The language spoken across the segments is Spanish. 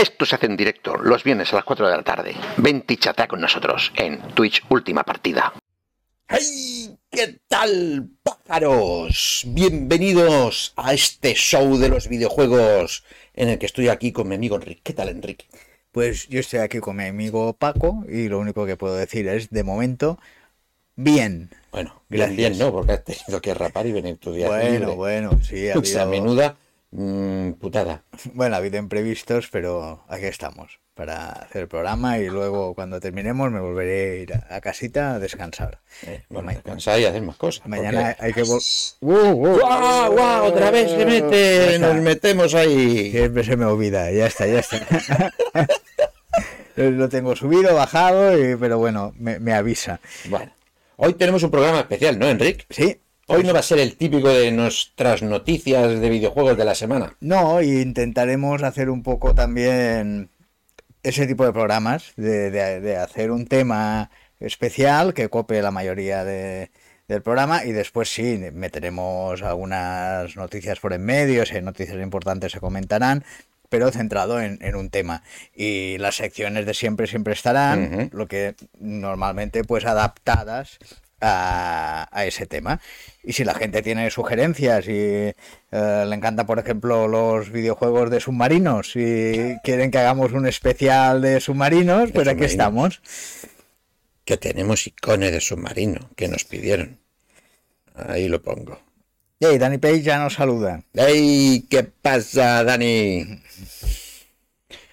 Esto se hace en directo los viernes a las 4 de la tarde. Vente y chatea con nosotros en Twitch Última Partida. ¡Hey! ¿Qué tal, pájaros? Bienvenidos a este show de los videojuegos en el que estoy aquí con mi amigo Enrique. ¿Qué tal, Enrique? Pues yo estoy aquí con mi amigo Paco y lo único que puedo decir es, de momento, bien. Bueno, bien, bien, ¿no? Porque has tenido que rapar y venir tu día Bueno, libre. bueno, sí, ha O sea, habido- menuda mm, putada. Bueno, ha habido imprevistos, pero aquí estamos para hacer el programa y luego cuando terminemos me volveré a ir a, casita a descansar. Eh, bueno, descansar y hacer más cosas. Mañana porque- hay que volver... ¡Uh, ¡Guau, guau! Otra vez se mete, nos metemos ahí. Siempre se me olvida, ya está, ya está. Lo tengo subido, bajado, y- pero bueno, me, me avisa. Bueno, hoy tenemos un programa especial, ¿no, Enrique? Sí, Hoy no va a ser el típico de nuestras noticias de videojuegos de la semana. No, y intentaremos hacer un poco también ese tipo de programas, de, de- de hacer un tema especial que cope la mayoría de- del programa y después sí, meteremos algunas noticias por en medio, si hay noticias importantes se comentarán, pero centrado en, en un tema. Y las secciones de siempre, siempre estarán, lo que normalmente pues adaptadas a, a ese tema. Y si la gente tiene sugerencias y eh, le encantan, por ejemplo, los videojuegos de submarinos y quieren que hagamos un especial de submarinos, pues aquí estamos. Que tenemos icones de submarino que nos pidieron. Ahí lo pongo. Hey, Danny Page ya nos saluda. ¡Ey! ¿Qué pasa, Dani?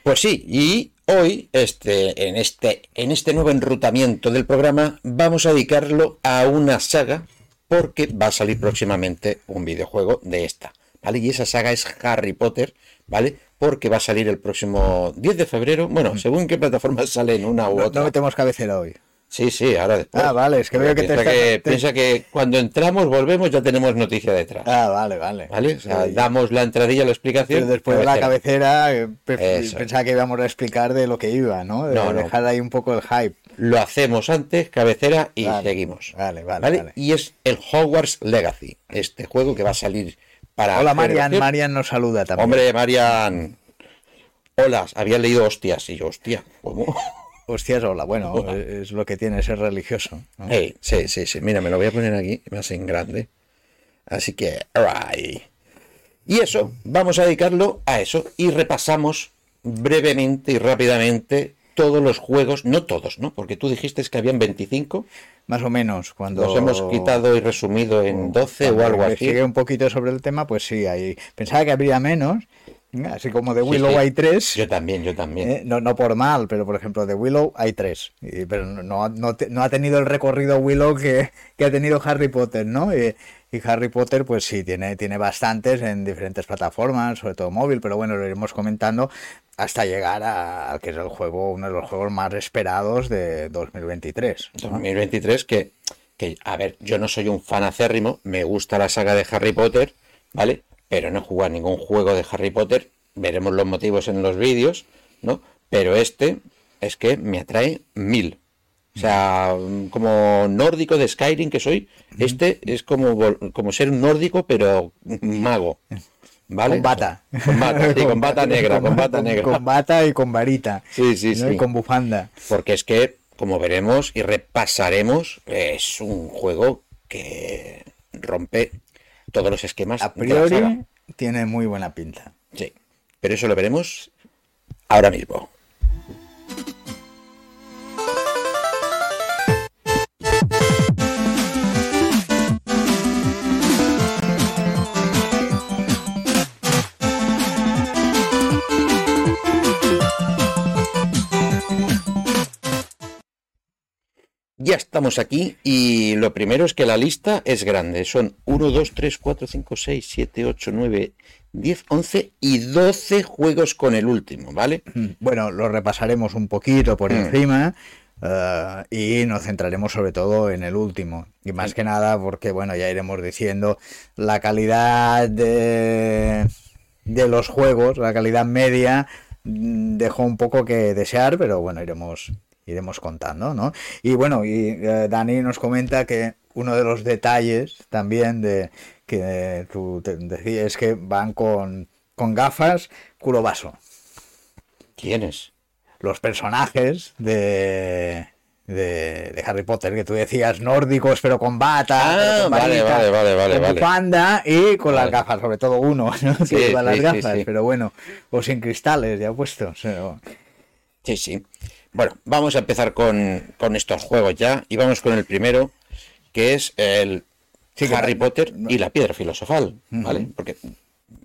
Pues sí, y hoy, este, en, este, en este nuevo enrutamiento del programa, vamos a dedicarlo a una saga, porque va a salir próximamente un videojuego de esta, ¿vale? Y esa saga es Harry Potter, ¿vale? Porque va a salir el próximo 10 de febrero, bueno, según qué plataforma sale en una u No, otra. no metemos cabecera hoy. Sí, sí, ahora después. Ah, vale, es que veo que te piensa, está- que, te- piensa que cuando entramos, volvemos, ya tenemos noticia detrás. Ah, vale, vale. ¿Vale? O sea, Sí. damos la entradilla, la explicación. Pero después de la cabecera. eh, pensaba que íbamos a explicar de lo que iba, ¿no? De No, no. dejar ahí un poco el hype. Lo hacemos antes, cabecera y Vale, seguimos. vale, vale, vale. Y es el Hogwarts Legacy, este juego que va a salir para. Hola, Marian. Marian nos saluda también. Hombre, Marian. Hola, había leído hostias y yo, hostia, ¿cómo? Hostias, hola. Bueno, Hola. es lo que tiene ser religioso. ¿no? Hey, sí, sí, sí. Mira, me lo voy a poner aquí, más en grande. Así que, alright. Y eso, vamos a dedicarlo a eso. Y repasamos brevemente y rápidamente todos los juegos, no todos, ¿no? Porque tú dijiste que habían 25. Más o menos, cuando... Los hemos quitado y resumido en 12 o algo así. un poquito sobre el tema, pues sí, ahí pensaba que habría menos, así como de Willow sí. hay tres. Yo también, yo también. eh, no, no por mal, pero por ejemplo, de Willow hay tres. Y- pero no, no, no te- no ha tenido el recorrido Willow que, que ha tenido Harry Potter, ¿no? Y, y Harry Potter, pues sí, tiene, tiene bastantes en diferentes plataformas, sobre todo móvil, pero bueno, lo iremos comentando hasta llegar a, al que es el juego, uno de los juegos más esperados de 2023. ¿no? 2023 que, que, a ver, yo no soy un fan acérrimo, me gusta la saga de Harry Potter, ¿vale? Pero no he jugado a ningún juego de Harry Potter, veremos los motivos en los vídeos, ¿no? Pero este es que me atrae mil. O sea, como nórdico de Skyrim que soy, este es como, como ser un nórdico, pero mago. ¿Vale? Con bata. Con bata, sí, con bata negra, con bata negra. Con bata y con varita. Sí, sí, ¿no? sí. Y con bufanda. Porque es que, como veremos y repasaremos, es un juego que rompe todos los esquemas. A de la saga. priori tiene muy buena pinta. Sí, pero eso lo veremos ahora mismo. Ya estamos aquí y lo primero es que la lista es grande. Son 1, 2, 3, 4, 5, 6, 7, 8, 9, 10, 11 y 12 juegos con el último, ¿vale? Bueno, lo repasaremos un poquito por Mm. encima eh, y nos centraremos sobre todo en el último. Y más que nada porque, bueno, ya iremos diciendo la calidad de, de los juegos, la calidad media mm, dejó un poco que desear, pero bueno, iremos iremos contando, ¿no? Y bueno, y eh, Dani nos comenta que uno de los detalles también de que tú te decías es que van con, con gafas culo vaso. ¿Quiénes? Los personajes de, de, de Harry Potter, que tú decías nórdicos, pero con bata, Ah, con vale, vale, vale, vale, con vale. y con las gafas, sobre todo uno, ¿no? Sí, que lleva las sí, gafas, sí. pero bueno, o sin cristales, ya puestos. pero- Sí, sí. Bueno, vamos a empezar con, con estos juegos ya. Y vamos con el primero, que es el Sí, Harry no- Potter y la piedra filosofal, ¿vale? Porque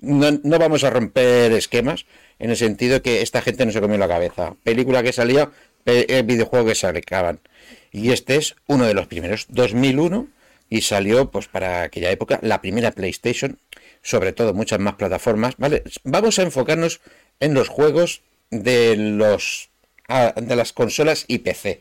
no, no vamos a romper esquemas en el sentido que esta gente no se comió la cabeza. Película que salía, pe- eh, videojuego que se acaban. Y este es uno de los primeros, 2001, y salió pues para aquella época la primera PlayStation, sobre todo muchas más plataformas, ¿vale? Vamos a enfocarnos en los juegos de los ah, de las consolas y PC,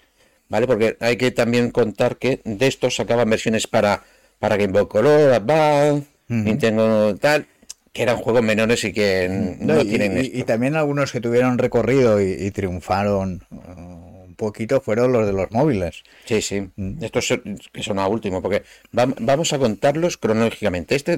¿vale? Porque hay que también contar que de estos sacaban versiones para para Game Boy Color, Advance, Nintendo tal, que eran juegos menores y que no, No, y, tienen y- esto. y también algunos que tuvieron recorrido y, y triunfaron uh, un poquito fueron los de los móviles. Sí, sí. Mm. Estos son- que son a último, porque vam- vamos a contarlos cronológicamente. Este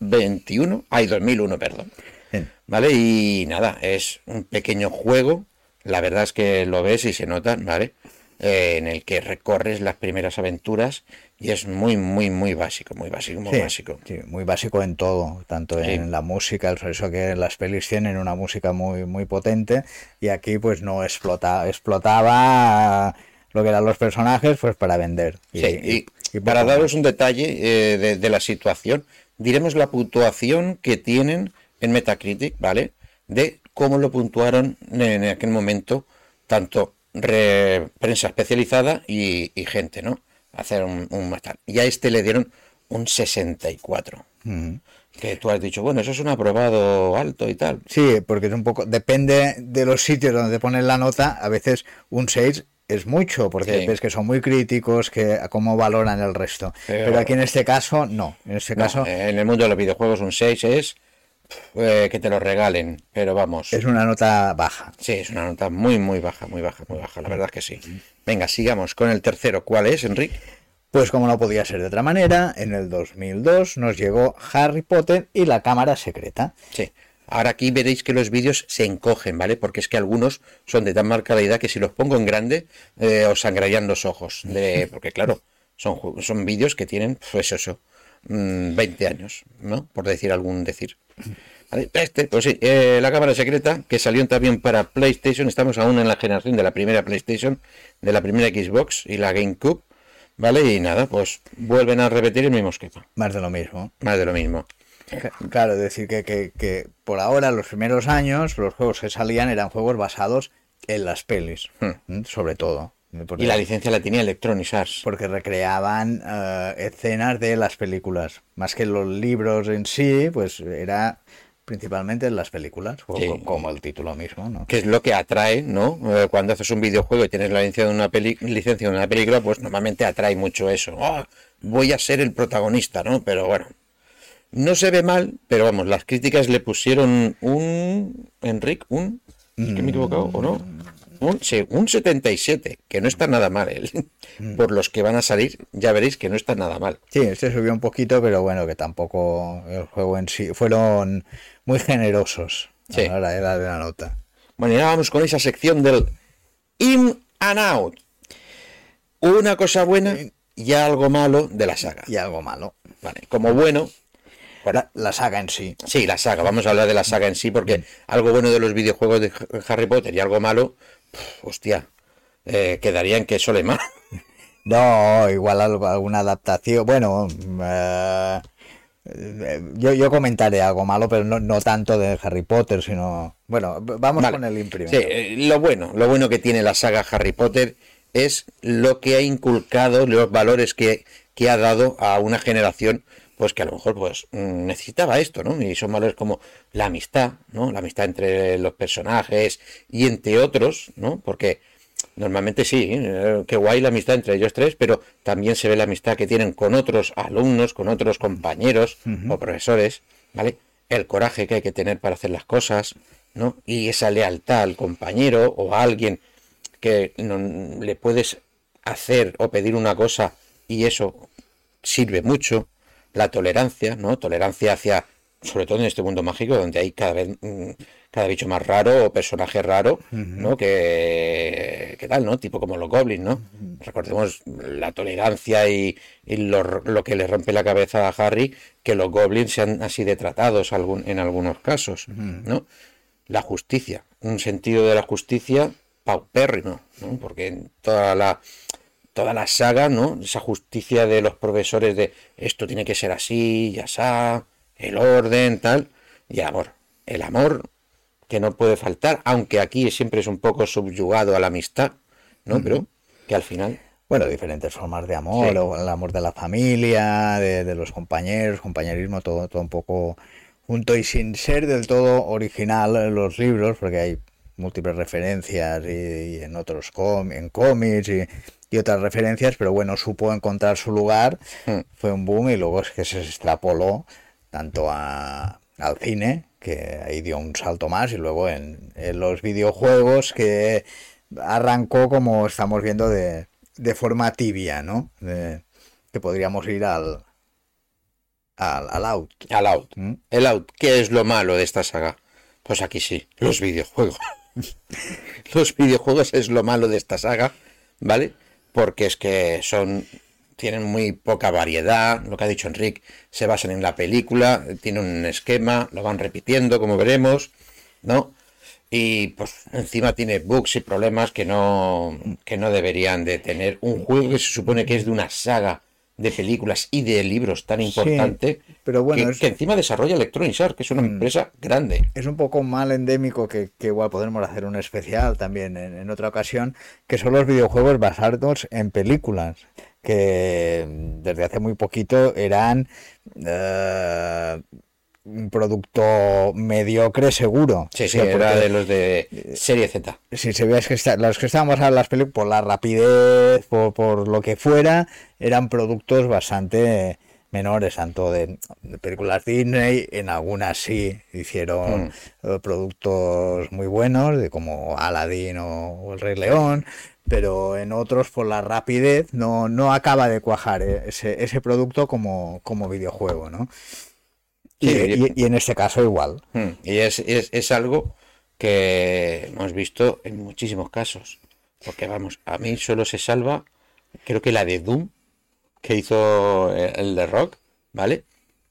2021, ay, 2001, perdón. Bien. ¿Vale? Y nada, es un pequeño juego. La verdad es que lo ves y se nota, ¿vale? Eh, en el que recorres las primeras aventuras y es muy, muy, muy básico, muy básico, muy Sí, básico. sí, muy básico en todo, tanto Sí. en la música, por eso que las pelis tienen una música muy, muy potente y aquí pues no explota, explotaba lo que eran los personajes pues para vender. Y, Sí, y- para daros un detalle eh, de, de la situación, diremos la puntuación que tienen en Metacritic, ¿vale? De cómo lo puntuaron en aquel momento, tanto re- prensa especializada y, y gente, ¿no? Hacer un, un más tal. Y a este le dieron un 64. Ujú. Que tú has dicho, bueno, eso es un aprobado alto y tal. Sí, porque es un poco, depende de los sitios donde te ponen la nota, a veces un 6 es mucho, porque Sí. ves que son muy críticos, que cómo valoran el resto. Pero- Pero aquí en este caso, no. En este No, caso en el mundo de los videojuegos un 6 es eh, que te lo regalen, pero vamos. es una nota baja. Sí, es una nota muy, muy baja, muy baja, muy baja. La verdad es que sí. Venga, sigamos con el tercero. ¿Cuál es, Enrique? Pues como no podía ser de otra manera, en el 2002 nos llegó Harry Potter y la cámara secreta. Sí. Ahora aquí veréis que los vídeos se encogen, ¿vale? Porque es que algunos son de tan mala calidad que si los pongo en grande eh, os sangrarían los ojos. De... Porque claro, son, son vídeos que tienen, pues eso, mm, 20 años, ¿no? Por decir algún decir. ¿Vale? Este, pues sí, eh, la cámara secreta, que salió también para PlayStation, estamos aún en la generación de la primera PlayStation, de la primera Xbox y la GameCube, ¿vale? Y nada, pues vuelven a repetir el mismo esquema, Más de lo mismo. más de lo mismo. Claro, es decir, que, que- que por ahora, los primeros años, los juegos que salían eran juegos basados en las pelis, ¿m? sobre todo. Porque. Y la licencia la tenía Electronic Arts. porque recreaban eh, escenas de las películas. Más que los libros en sí, pues era principalmente en las películas, o- Sí. como el título mismo, ¿no? que es lo que atrae, ¿no? Eh, Cuando haces un videojuego y tienes la licencia de una peli licencia de una película, pues normalmente atrae mucho eso. "Oh, voy a ser el protagonista, ¿no? Pero bueno, no se ve mal, pero vamos, las críticas le pusieron un Enric, un ¿es que me he equivocado o no? Un, un 77, que no está nada mal, ¿eh? Por los que van a salir, ya veréis que no está nada mal. Sí, este subió un poquito, pero bueno, que tampoco el juego en sí. Fueron muy generosos Sí. a la hora de la nota. Bueno, y ahora vamos con esa sección del In and Out. Una cosa buena y algo malo de la saga. Y algo malo. Vale, como bueno, La, la saga en sí. sí, la saga, vamos a hablar de la saga en sí, porque algo bueno de los videojuegos de Harry Potter y algo malo, hostia, eh, quedaría en que sole mal. No, igual alguna adaptación. Bueno, eh, yo, yo comentaré algo malo, pero no, no tanto de Harry Potter, sino. Bueno, vamos Vale. con el imprimido. Sí, eh, lo bueno, lo bueno que tiene la saga Harry Potter es lo que ha inculcado, los valores que, que ha dado a una generación, pues que a lo mejor pues mm, necesitaba esto, ¿no? Y son valores como la amistad, ¿no? La amistad entre los personajes y entre otros, ¿no? Porque normalmente sí, eh, qué guay la amistad entre ellos tres, pero también se ve la amistad que tienen con otros alumnos, con otros compañeros o profesores, ¿vale? El coraje que hay que tener para hacer las cosas, ¿no? Y esa lealtad al compañero o a alguien que no- le puedes hacer o pedir una cosa y eso sirve mucho. La tolerancia, ¿no? Tolerancia hacia sobre todo en este mundo mágico donde hay cada vez mm, cada bicho más raro o personaje raro, ¿no? Que, que tal, ¿no? Tipo como los goblins, ¿no? Recordemos la tolerancia y, y lo, lo que le rompe la cabeza a Harry, que los goblins sean así de tratados algún, en algunos casos, ¿no? La justicia, un sentido de la justicia paupérrimo, ¿no? Porque en toda la toda la saga, ¿no? Esa justicia de los profesores de esto tiene que ser así, ya está, el orden, tal, y amor. El amor que no puede faltar, aunque aquí siempre es un poco subyugado a la amistad, ¿no? Pero que al final... Bueno, diferentes formas de amor, Sí. o el amor de la familia, de, de los compañeros, compañerismo, todo, todo un poco junto y sin ser del todo original en los libros, porque hay múltiples referencias y, y en otros com- en cómics y, y otras referencias, pero bueno, supo encontrar su lugar, Hmm. fue un boom y luego es que se extrapoló tanto a- al cine, que ahí dio un salto más, y luego en, en los videojuegos que arrancó como estamos viendo de, de forma tibia, ¿no? De- que podríamos ir al, al, al out. Al out. ¿Mm? El out. ¿Qué es lo malo de esta saga? Pues aquí sí, los videojuegos. los videojuegos es lo malo de esta saga, ¿vale? Porque es que son tienen muy poca variedad, lo que ha dicho Enric, se basan en la película, tienen un esquema, lo van repitiendo, como veremos, ¿no? Y pues encima tiene bugs y problemas que no, que no deberían de tener. Un juego que se supone que es de una saga de películas y de libros tan importante, pero bueno, que, es- Mm. que encima desarrolla Electronic Arts, que es una empresa grande. Es un poco mal endémico que, que igual podremos hacer un especial también en, en otra ocasión, que son los videojuegos basados en películas, que mm, desde hace muy poquito eran eh, un producto mediocre seguro. Sí, O sí, sea, era de los de serie Z. si se veas que está- los que estábamos a las películas, por la rapidez, por, por lo que fuera, eran productos bastante menores, tanto de, de películas Disney, en algunas sí hicieron eh, productos muy buenos, de como Aladdin o, o El Rey León, pero en otros por la rapidez no, no acaba de cuajar eh, ese, ese producto como, como videojuego, ¿no? Y, Sí, y- y en este caso igual. Mm, Y es, es, es algo que hemos visto en muchísimos casos. Porque vamos, a mí solo se salva, creo que la de Doom, que hizo eh, el de Rock, ¿vale?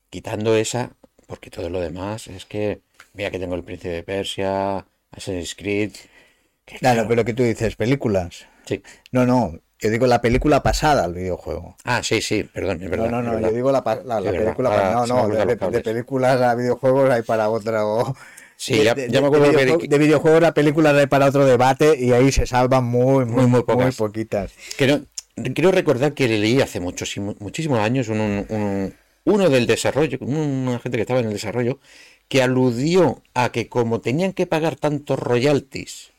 Quitando esa, porque todo lo demás es que, mira que tengo el Príncipe de Persia, Assassin's Creed. que Claro, claro, pero que tú dices, películas. sí. No, no, yo digo la película pasada al videojuego. Ah, sí, sí, perdón, es verdad. no, no, no, yo digo la, la, la película pasada. No, no, de, de películas a videojuegos hay para otro. Sí, de- ya- me acuerdo que- videojue- de videojuegos a películas hay para otro debate y ahí se salvan muy, muy, Muy, muy pocas. poquitas. No- quiero recordar que leí hace muchos, muchísimos años un, un- un- uno del desarrollo, una gente que estaba en el desarrollo, que aludió a que como tenían que pagar tantos royalties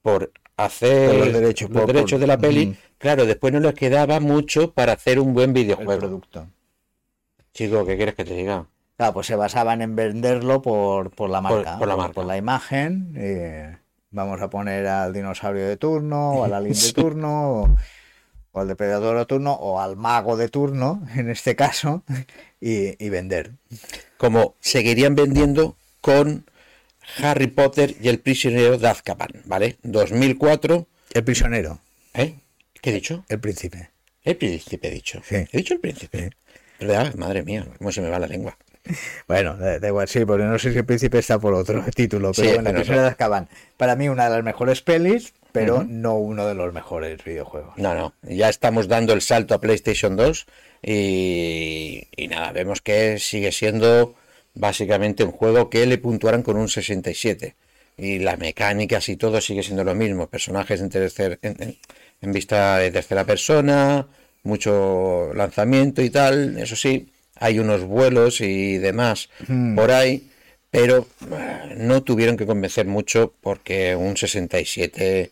por hacer Por los derechos, los por- derechos por- de la peli. Claro, después no les quedaba mucho para hacer un buen El videojuego. producto. Chico, ¿qué quieres que te diga? Claro, pues se basaban en venderlo por, por la marca. por la marca. Por la imagen. y vamos a poner al dinosaurio de turno, o al alien de turno, o, o al depredador de turno, o al mago de turno, en este caso, y, y vender. Como seguirían vendiendo con Harry Potter y el prisionero de Azkaban, ¿vale? 2004, El prisionero, ¿eh? ¿Qué he dicho? el príncipe. El príncipe he dicho. Sí. He dicho el príncipe. ¿Verdad? Madre mía, cómo se me va la lengua. Bueno, da, igual, sí, porque no sé si el príncipe está por otro título, pero Sí, bueno, prisionero no. de Azkaban. Para mí una de las mejores pelis, pero no uno de los mejores videojuegos. No, no, ya estamos dando el salto a PlayStation 2 y, y nada, vemos que sigue siendo básicamente un juego que le puntuaran con un 67. Y las mecánicas y todo sigue siendo lo mismo. Personajes en, tercer, en, en- en vista de tercera persona, mucho lanzamiento y tal. Eso sí, hay unos vuelos y demás por ahí, pero eh, no tuvieron que convencer mucho porque un 67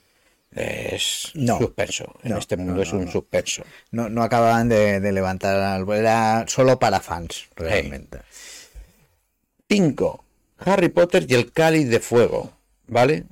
es No. suspenso. En No, este mundo no, es un suspenso. No, no acababan de, de levantar al era solo para fans, realmente. 5. Harry Potter y el cáliz de fuego. ¿Vale?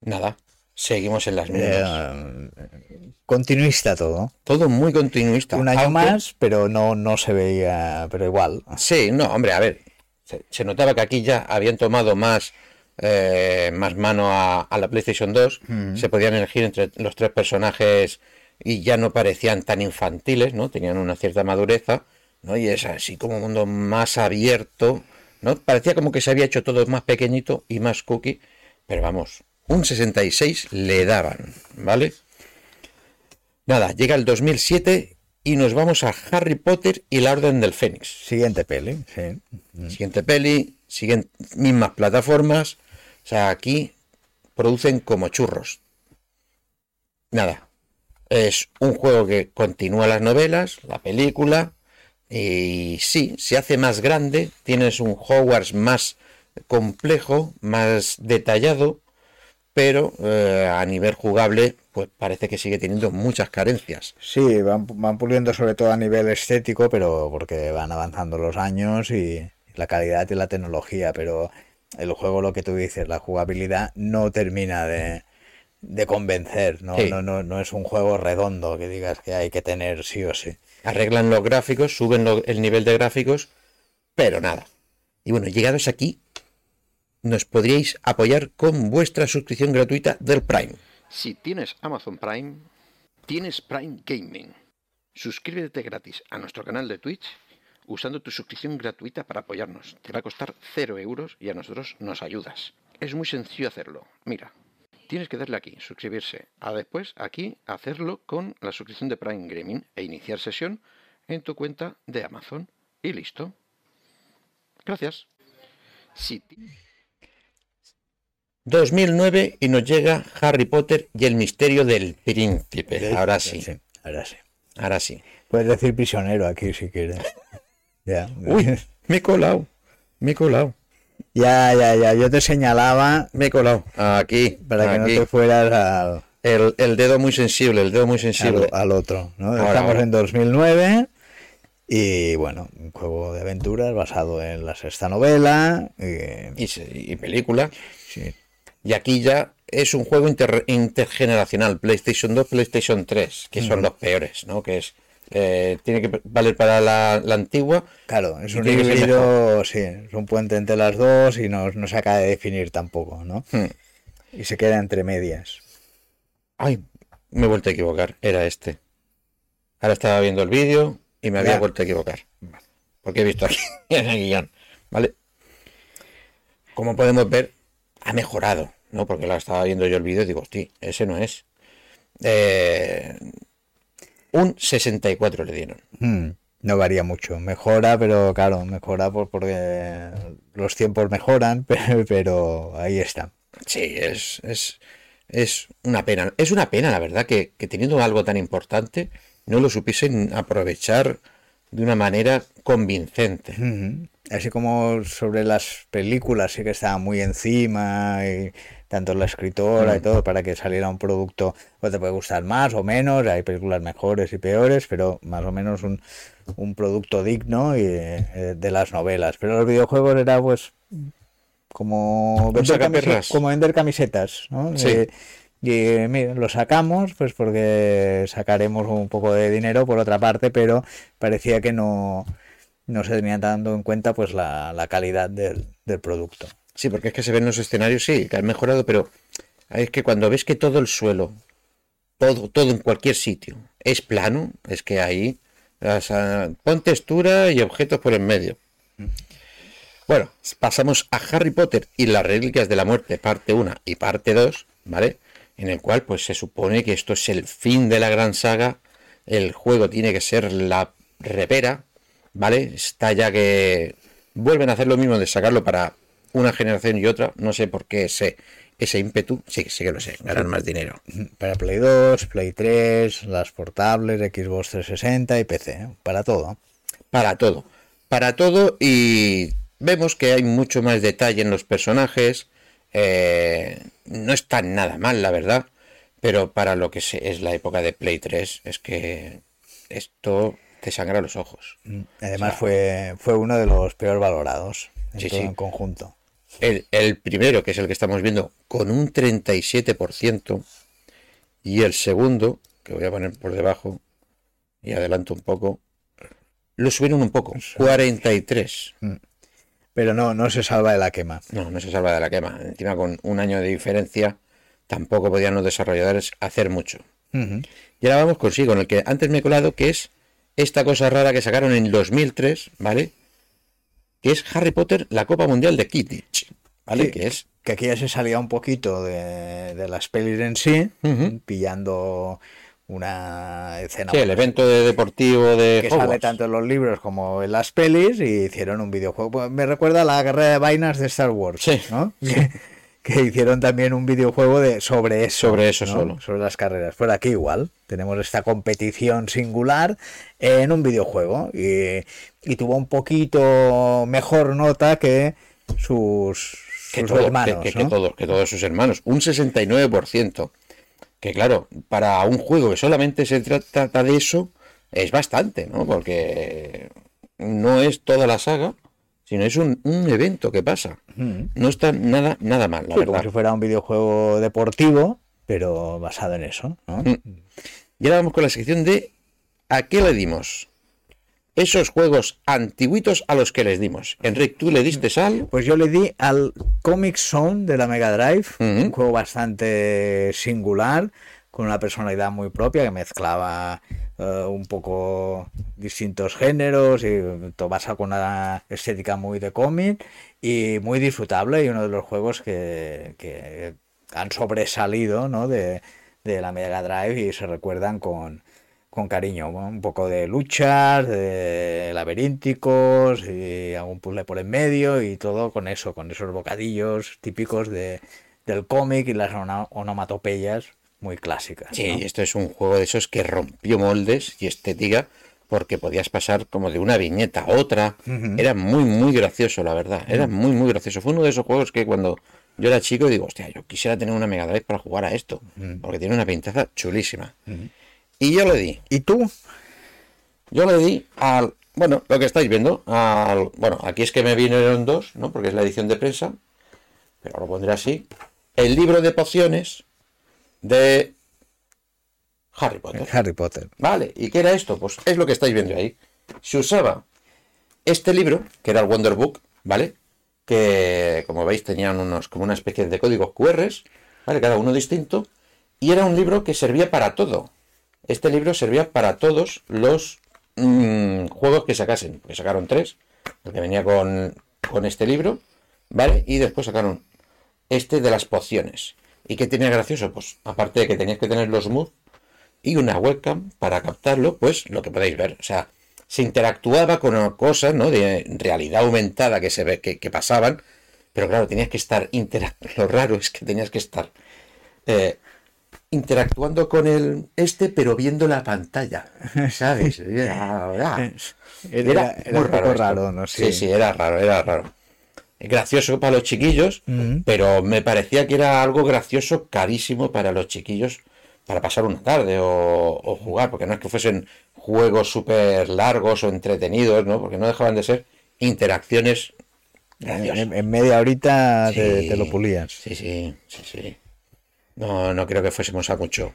Nada. Seguimos en las mismas. Eh, continuista todo. Todo muy continuista. Un año aunque- más, pero no, no se veía, pero igual. Sí, no, hombre, a ver. Se, se notaba que aquí ya habían tomado más, eh, más mano a, a la PlayStation 2. Se podían elegir entre los tres personajes y ya no parecían tan infantiles, ¿no? Tenían una cierta madureza, ¿no? Y es así como un mundo más abierto, ¿no? Parecía como que se había hecho todo más pequeñito y más cookie, pero vamos, un 66 le daban, ¿vale? Nada, llega el 2007 y nos vamos a Harry Potter y la Orden del Fénix. Siguiente peli, sí. Siguiente peli, siguen mismas plataformas. O sea, aquí producen como churros. Nada. Es un juego que continúa las novelas, la película. Y sí, se hace más grande. Tienes un Hogwarts más complejo, más detallado. Pero eh, a nivel jugable, pues parece que sigue teniendo muchas carencias. Sí, van, van puliendo sobre todo a nivel estético, pero porque van avanzando los años y la calidad y la tecnología, pero el juego, lo que tú dices, la jugabilidad no termina de, de convencer, ¿no? Sí. No, no, no es un juego redondo que digas que hay que tener sí o sí. arreglan los gráficos, suben lo- el nivel de gráficos, pero nada. Y bueno, llegados aquí, nos podríais apoyar con vuestra suscripción gratuita del Prime. Si tienes Amazon Prime, tienes Prime Gaming. Suscríbete gratis a nuestro canal de Twitch usando tu suscripción gratuita para apoyarnos. Te va a costar 0 euros y a nosotros nos ayudas. Es muy sencillo hacerlo. Mira, tienes que darle aquí, suscribirse. A después aquí hacerlo con la suscripción de Prime Gaming e iniciar sesión en tu cuenta de Amazon. Y listo. Gracias. 2009 y nos llega Harry Potter y el misterio del príncipe. Ahora sí, Ahora sí. ahora sí. Puedes decir prisionero aquí si quieres. ya. Uy, me he colado, me he colado, ya, ya, ya. Yo te señalaba me he colado. Aquí, para que no te fueras al, El, el dedo muy sensible, el dedo muy sensible. al, al otro. ¿no? Ahora, Estamos ahora. en 2009 y bueno, un juego de aventuras basado en la sexta novela. y- Y, y película. sí. Y aquí ya es un juego inter- intergeneracional, PlayStation 2, PlayStation 3, que son los peores, ¿no? Que es, eh, tiene que valer para la, la antigua. Claro, es un híbrido, sí, es un puente entre las dos y no, no se acaba de definir tampoco, ¿no? Hmm. Y se queda entre medias. Ay, me he vuelto a equivocar, era este. Ahora estaba viendo el vídeo y me había Ya. vuelto a equivocar. Porque he visto aquí en el guion, ¿vale? Como podemos ver, ha mejorado, ¿no? Porque lo estaba viendo yo el vídeo y digo, hostia, ese no es. Eh, un 64 le dieron. Hmm, No varía mucho, mejora, pero claro, mejora por, porque los tiempos mejoran, pero, pero ahí está. Sí, es, es, es una pena. Es una pena, la verdad, que, que teniendo algo tan importante no lo supiesen aprovechar de una manera convincente. Ujú. Así como sobre las películas sí que estaba muy encima, y tanto la escritora y todo, para que saliera un producto, pues te puede gustar más o menos, hay películas mejores y peores, pero más o menos un, un producto digno y, eh, de las novelas. Pero los videojuegos era pues como vender, sacaperras. camise- como vender camisetas, ¿no? Sí. Eh, y mira, lo sacamos pues porque sacaremos un poco de dinero por otra parte, pero parecía que no, no se tenía dando en cuenta pues la, la calidad del, del producto. Sí, porque es que se ven los escenarios, sí, que han mejorado, pero es que cuando ves que todo el suelo, todo, todo en cualquier sitio, es plano, es que ahí o sea, pon textura y objetos por en medio. Bueno, pasamos a Harry Potter y las Reliquias de la Muerte, parte 1 y parte 2, ¿vale? En el cual pues se supone que esto es el fin de la gran saga, el juego tiene que ser la repera, ¿vale? Está ya que vuelven a hacer lo mismo de sacarlo para una generación y otra, no sé por qué ese, ese ímpetu, sí, sí que lo sé, ganar más dinero. Para Play 2, Play 3, las portables, Xbox 360 y PC, ¿eh? para todo. Para todo, para todo y vemos que hay mucho más detalle en los personajes, eh, no está nada mal la verdad, pero para lo que es la época de Play 3 es que esto te sangra los ojos. Además fue, fue uno de los peor valorados en Sí, todo sí. en conjunto. El, el primero, que es el que estamos viendo, con un 37%, y el segundo, que voy a poner por debajo, y adelanto un poco, lo subieron un poco, 43. Pero Pero no, no se salva de la quema. No, no se salva de la quema. Encima con un año de diferencia tampoco podían los desarrolladores hacer mucho. Y ahora vamos con sí, con el que antes me he colado, que es esta cosa rara que sacaron en 2003, ¿vale? Que es Harry Potter, la Copa Mundial de Quidditch, ¿vale? Sí. Que es Que aquí ya se salía un poquito de, de las pelis en sí, pillando una escena sí, el evento de deportivo de que sale tanto en los libros como en las pelis y hicieron un videojuego. Pues me recuerda a la guerra de vainas de Star Wars, Sí. ¿no? Que, que hicieron también un videojuego de sobre eso. Sobre eso ¿no? solo. Sobre las carreras. Pues aquí igual. Tenemos esta competición singular en un videojuego. Y, y tuvo un poquito mejor nota que sus, que, sus todo- hermanos. que, que- que ¿no? todos, que todos sus hermanos. Un 69%. Que claro, para un juego que solamente se tra- trata de eso, es bastante, ¿no? Porque no es toda la saga, sino es un, un evento que pasa. No está nada, nada mal, la Sí, como verdad. si fuera un videojuego deportivo, pero basado en eso. ¿no? Mm. Y ahora vamos con la sección de ¿a qué le dimos? Esos juegos antiguitos a los que les dimos. Enrique, ¿tú le diste sal? Pues yo le di al Comic Zone de la Mega Drive, un juego bastante singular, con una personalidad muy propia que mezclaba eh, un poco distintos géneros y todo basado con una estética muy de cómic y muy disfrutable y uno de los juegos que, que han sobresalido ¿no? de, de la Mega Drive y se recuerdan con, con cariño, un poco de luchas, de laberínticos y algún puzzle por en medio y todo con eso, con esos bocadillos típicos de, del cómic y las onomatopeyas muy clásicas. Sí, ¿no? esto es un juego de esos que rompió moldes y estética porque podías pasar como de una viñeta a otra. Era muy, muy gracioso, la verdad. Era muy, muy gracioso. Fue uno de esos juegos que cuando yo era chico digo, hostia, yo quisiera tener una Mega Drive para jugar a esto. Porque tiene una pintaza chulísima. Y yo le di, ¿Y tú? yo le di al, bueno, lo que estáis viendo, al, bueno, aquí es que me vinieron dos, ¿no? Porque es la edición de prensa, pero lo pondré así. El libro de pociones de Harry Potter. Harry Potter. Vale, ¿y qué era esto? Pues es lo que estáis viendo ahí. Se usaba este libro, que era el Wonder Book, ¿vale? Que, como veis, tenían unos, como una especie de códigos QR, ¿vale? Cada uno distinto. Y era un libro que servía para todo. Este libro servía para todos los mm, juegos que sacasen. Porque sacaron tres. El que venía con, con este libro, ¿vale? Y después sacaron este de las pociones. ¿Y qué tenía gracioso? Pues aparte de que tenías que tener los mood y una webcam para captarlo, pues lo que podéis ver. O sea, se interactuaba con cosas, ¿no? De realidad aumentada que se ve que, que pasaban, pero claro, tenías que estar Lo raro es que tenías que estar eh, interactuando con el este, pero viendo la pantalla, ¿sabes? Era, era- Era, era era muy raro, ¿no? Sí, sí, era raro, era raro. Gracioso para los chiquillos, Ujú. pero me parecía que era algo gracioso, carísimo para los chiquillos, para pasar una tarde o, o jugar, porque no es que fuesen juegos súper largos o entretenidos, ¿no? Porque no dejaban de ser interacciones. En, en media horita te, Sí. te lo pulías. Sí, sí, sí, sí. No, no creo que fuésemos a mucho.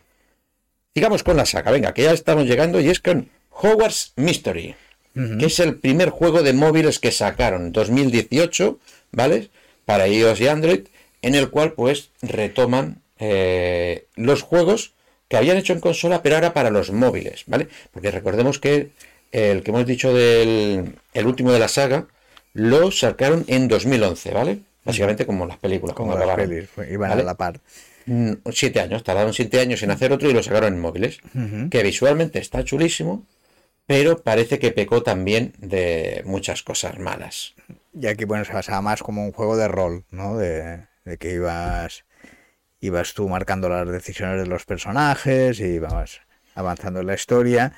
Sigamos con la saga, venga, que ya estamos llegando y es con Hogwarts Mystery, que es el primer juego de móviles que sacaron en 2018, ¿vale? Para iOS y Android, en el cual pues retoman eh, los juegos que habían hecho en consola, pero ahora para los móviles, ¿vale? Porque recordemos que el que hemos dicho del el último de la saga lo sacaron en 2011, ¿vale? Básicamente como las películas, Como como las pelis, pues, iban ¿vale? a la par. Mm, Siete años, tardaron siete años en hacer otro y lo sacaron en móviles. Que visualmente está chulísimo, pero parece que pecó también de muchas cosas malas. Y aquí, bueno, se basaba más como un juego de rol, ¿no? De, de que ibas, ibas tú marcando las decisiones de los personajes y ibas avanzando en la historia.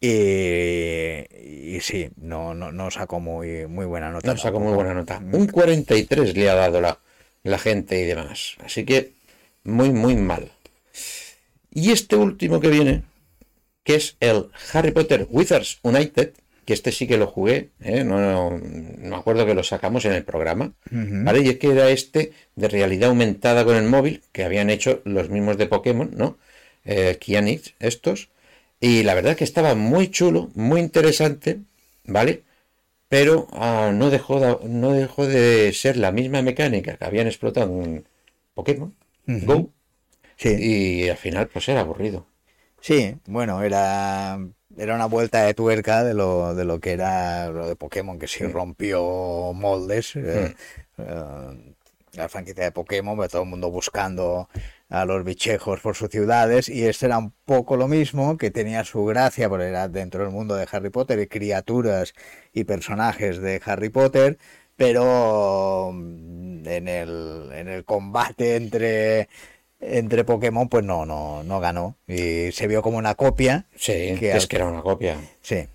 Y, y sí, no, no, no sacó muy, muy buena nota. No sacó muy buena nota. Un 43 le ha dado la, la gente y demás. Así que muy, muy mal. Y este último que viene, que es el Harry Potter Wizards United, que este sí que lo jugué, ¿eh? no, no, acuerdo que lo sacamos en el programa. ¿vale? Y es que era este de realidad aumentada con el móvil, que habían hecho los mismos de Pokémon, ¿no? Eh, Kianix, estos. Y la verdad que estaba muy chulo, muy interesante, ¿vale? pero ah, no, dejó de, no dejó de ser la misma mecánica que habían explotado en Pokémon Go. Sí. Y al final, pues era aburrido. Sí, bueno, era, era una vuelta de tuerca de lo, de lo que era lo de Pokémon, que sí rompió moldes. eh, eh, la franquicia de Pokémon, pues, todo el mundo buscando a los bichejos por sus ciudades, y esto era un poco lo mismo, que tenía su gracia, porque era dentro del mundo de Harry Potter, y criaturas y personajes de Harry Potter, pero mm, en el, en el combate entre entre Pokémon pues no no no ganó y se vio como una copia Sí, Que es al- que era una copia. sí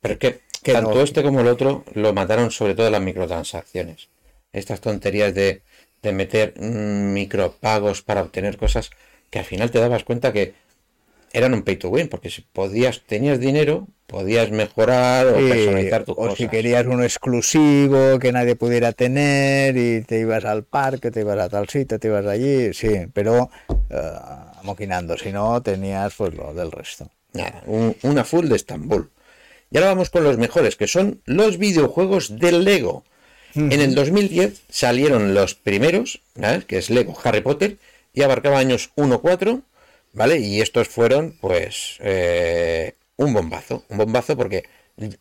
Pero es que, Que tanto no- este como el otro lo mataron sobre todo las microtransacciones. Estas tonterías de, de meter mm, micropagos para obtener cosas que al final te dabas cuenta que eran un pay to win, porque si podías, tenías dinero, podías mejorar o personalizar tus o cosas. si querías uno exclusivo que nadie pudiera tener y te ibas al parque, te ibas a tal sitio, te ibas allí, sí, pero eh, amoquinando, si no tenías pues lo del resto. Nada, un- una full de Estambul. Y ahora vamos con los mejores, que son los videojuegos del Lego. En el 2010 salieron los primeros, que es Lego Harry Potter, y abarcaba años 1-4, ¿vale? Y estos fueron, pues, eh, un bombazo. Un bombazo porque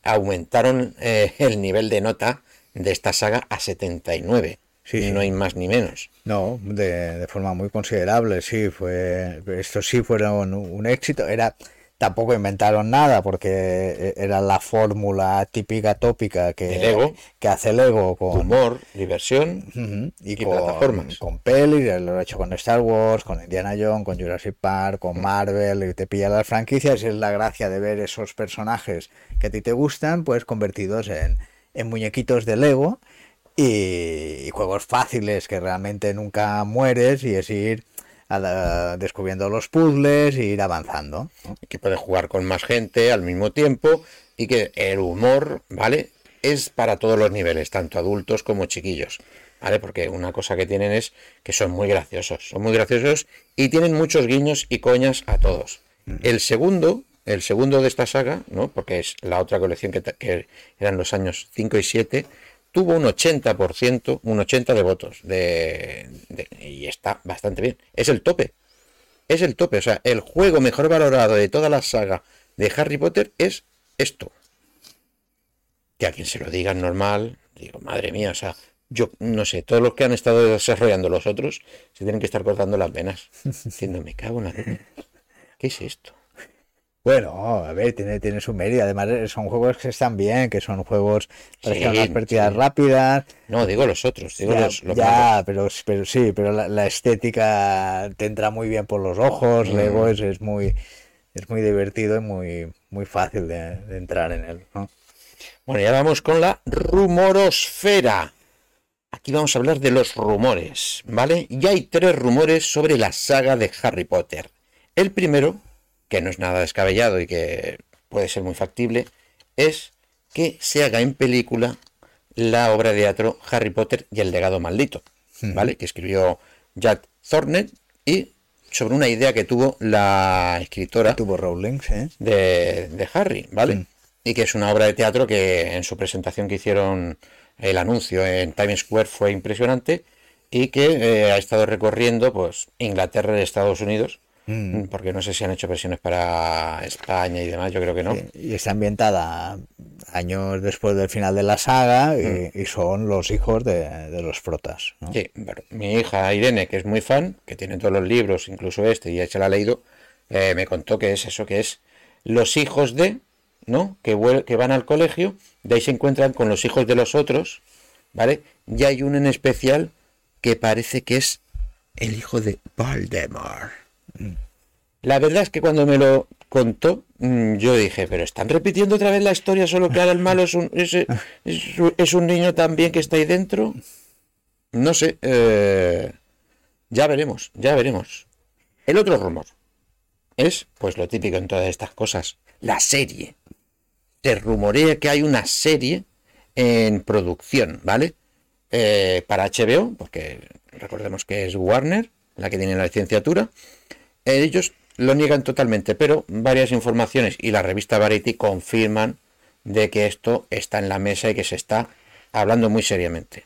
aumentaron eh, el nivel de nota de esta saga a 79. Sí, sí. No hay más ni menos. No, de, de forma muy considerable, sí, fue, estos sí fueron un, un éxito, era, tampoco inventaron nada porque e- era la fórmula típica, tópica que, Lego. que hace Lego con, Humor, diversión Y, Y con, plataformas. con pelis, lo he hecho con Star Wars, con Indiana Jones, con Jurassic Park, con Marvel, y te pilla las franquicias y es la gracia de ver esos personajes que a ti te gustan, pues convertidos en, en muñequitos de Lego y, y juegos fáciles que realmente nunca mueres y es ir a descubriendo los puzzles e ir avanzando. que puedes jugar con más gente al mismo tiempo y que el humor, ¿vale? Es para todos los niveles, tanto adultos como chiquillos, ¿vale? Porque una cosa que tienen es que son muy graciosos, son muy graciosos y tienen muchos guiños y coñas a todos. El segundo, el segundo de esta saga, ¿no? Porque es la otra colección que, que eran los años 5 y 7, tuvo un 80%, un 80 de votos de, y está bastante bien. Es el tope es el tope. O sea, el juego mejor valorado de toda la saga de Harry Potter es esto. Que a quien se lo digan normal, digo, madre mía, o sea, yo no sé, todos los que han estado desarrollando los otros se tienen que estar cortando las venas. Diciendo, me cago en la. ¿Qué es esto? Bueno, a ver, tiene, tiene su mérito. Además, eh, son juegos que están bien, que son juegos para Sí, unas partidas sí. rápidas. No, digo los otros, digo Ya, los, los ya, pero, pero sí, pero la, la estética te entra muy bien por los ojos. Mm. Lego es, es muy es muy divertido y muy, muy fácil de, de entrar en él. ¿no? Bueno, ya vamos con la rumorosfera. Aquí vamos a hablar de los rumores, ¿vale? Y hay tres rumores sobre la saga de Harry Potter. El primero, que no es nada descabellado y que puede ser muy factible, es que se haga en película la obra de teatro Harry Potter y el legado maldito, ¿vale? Que escribió Jack Thorne y sobre una idea que tuvo la escritora Tuvo Rowling, ¿eh? de, de Harry, ¿vale? Mm. Y que es una obra de teatro que en su presentación que hicieron el anuncio en Times Square fue impresionante y que eh, ha estado recorriendo pues Inglaterra y Estados Unidos, Mm. porque no sé si han hecho versiones para España y demás, yo creo que no. Y está ambientada años después del final de la saga Mm. y, y son los hijos de, de los protas. ¿no? Sí, bueno, mi hija Irene, que es muy fan, que tiene todos los libros, incluso este, y ya se la ha leído, eh, me contó que es eso, que es los hijos de, ¿no? Que, vuel- que van al colegio, de ahí se encuentran con los hijos de los otros, ¿vale? Y hay uno en especial que parece que es el hijo de Voldemort. La verdad es que cuando me lo contó, mm, yo dije, pero están repitiendo otra vez la historia, solo que ahora el malo es un, es, es un- niño también que está ahí dentro. No sé, eh, ya veremos, ya veremos. El otro rumor es, pues lo típico en todas estas cosas, la serie. Se rumorea que hay una serie en producción, ¿vale? Eh, para HBO, porque recordemos que es Warner, la que tiene la licenciatura. Ellos lo niegan totalmente, pero varias informaciones y la revista Variety confirman de que esto está en la mesa y que se está hablando muy seriamente.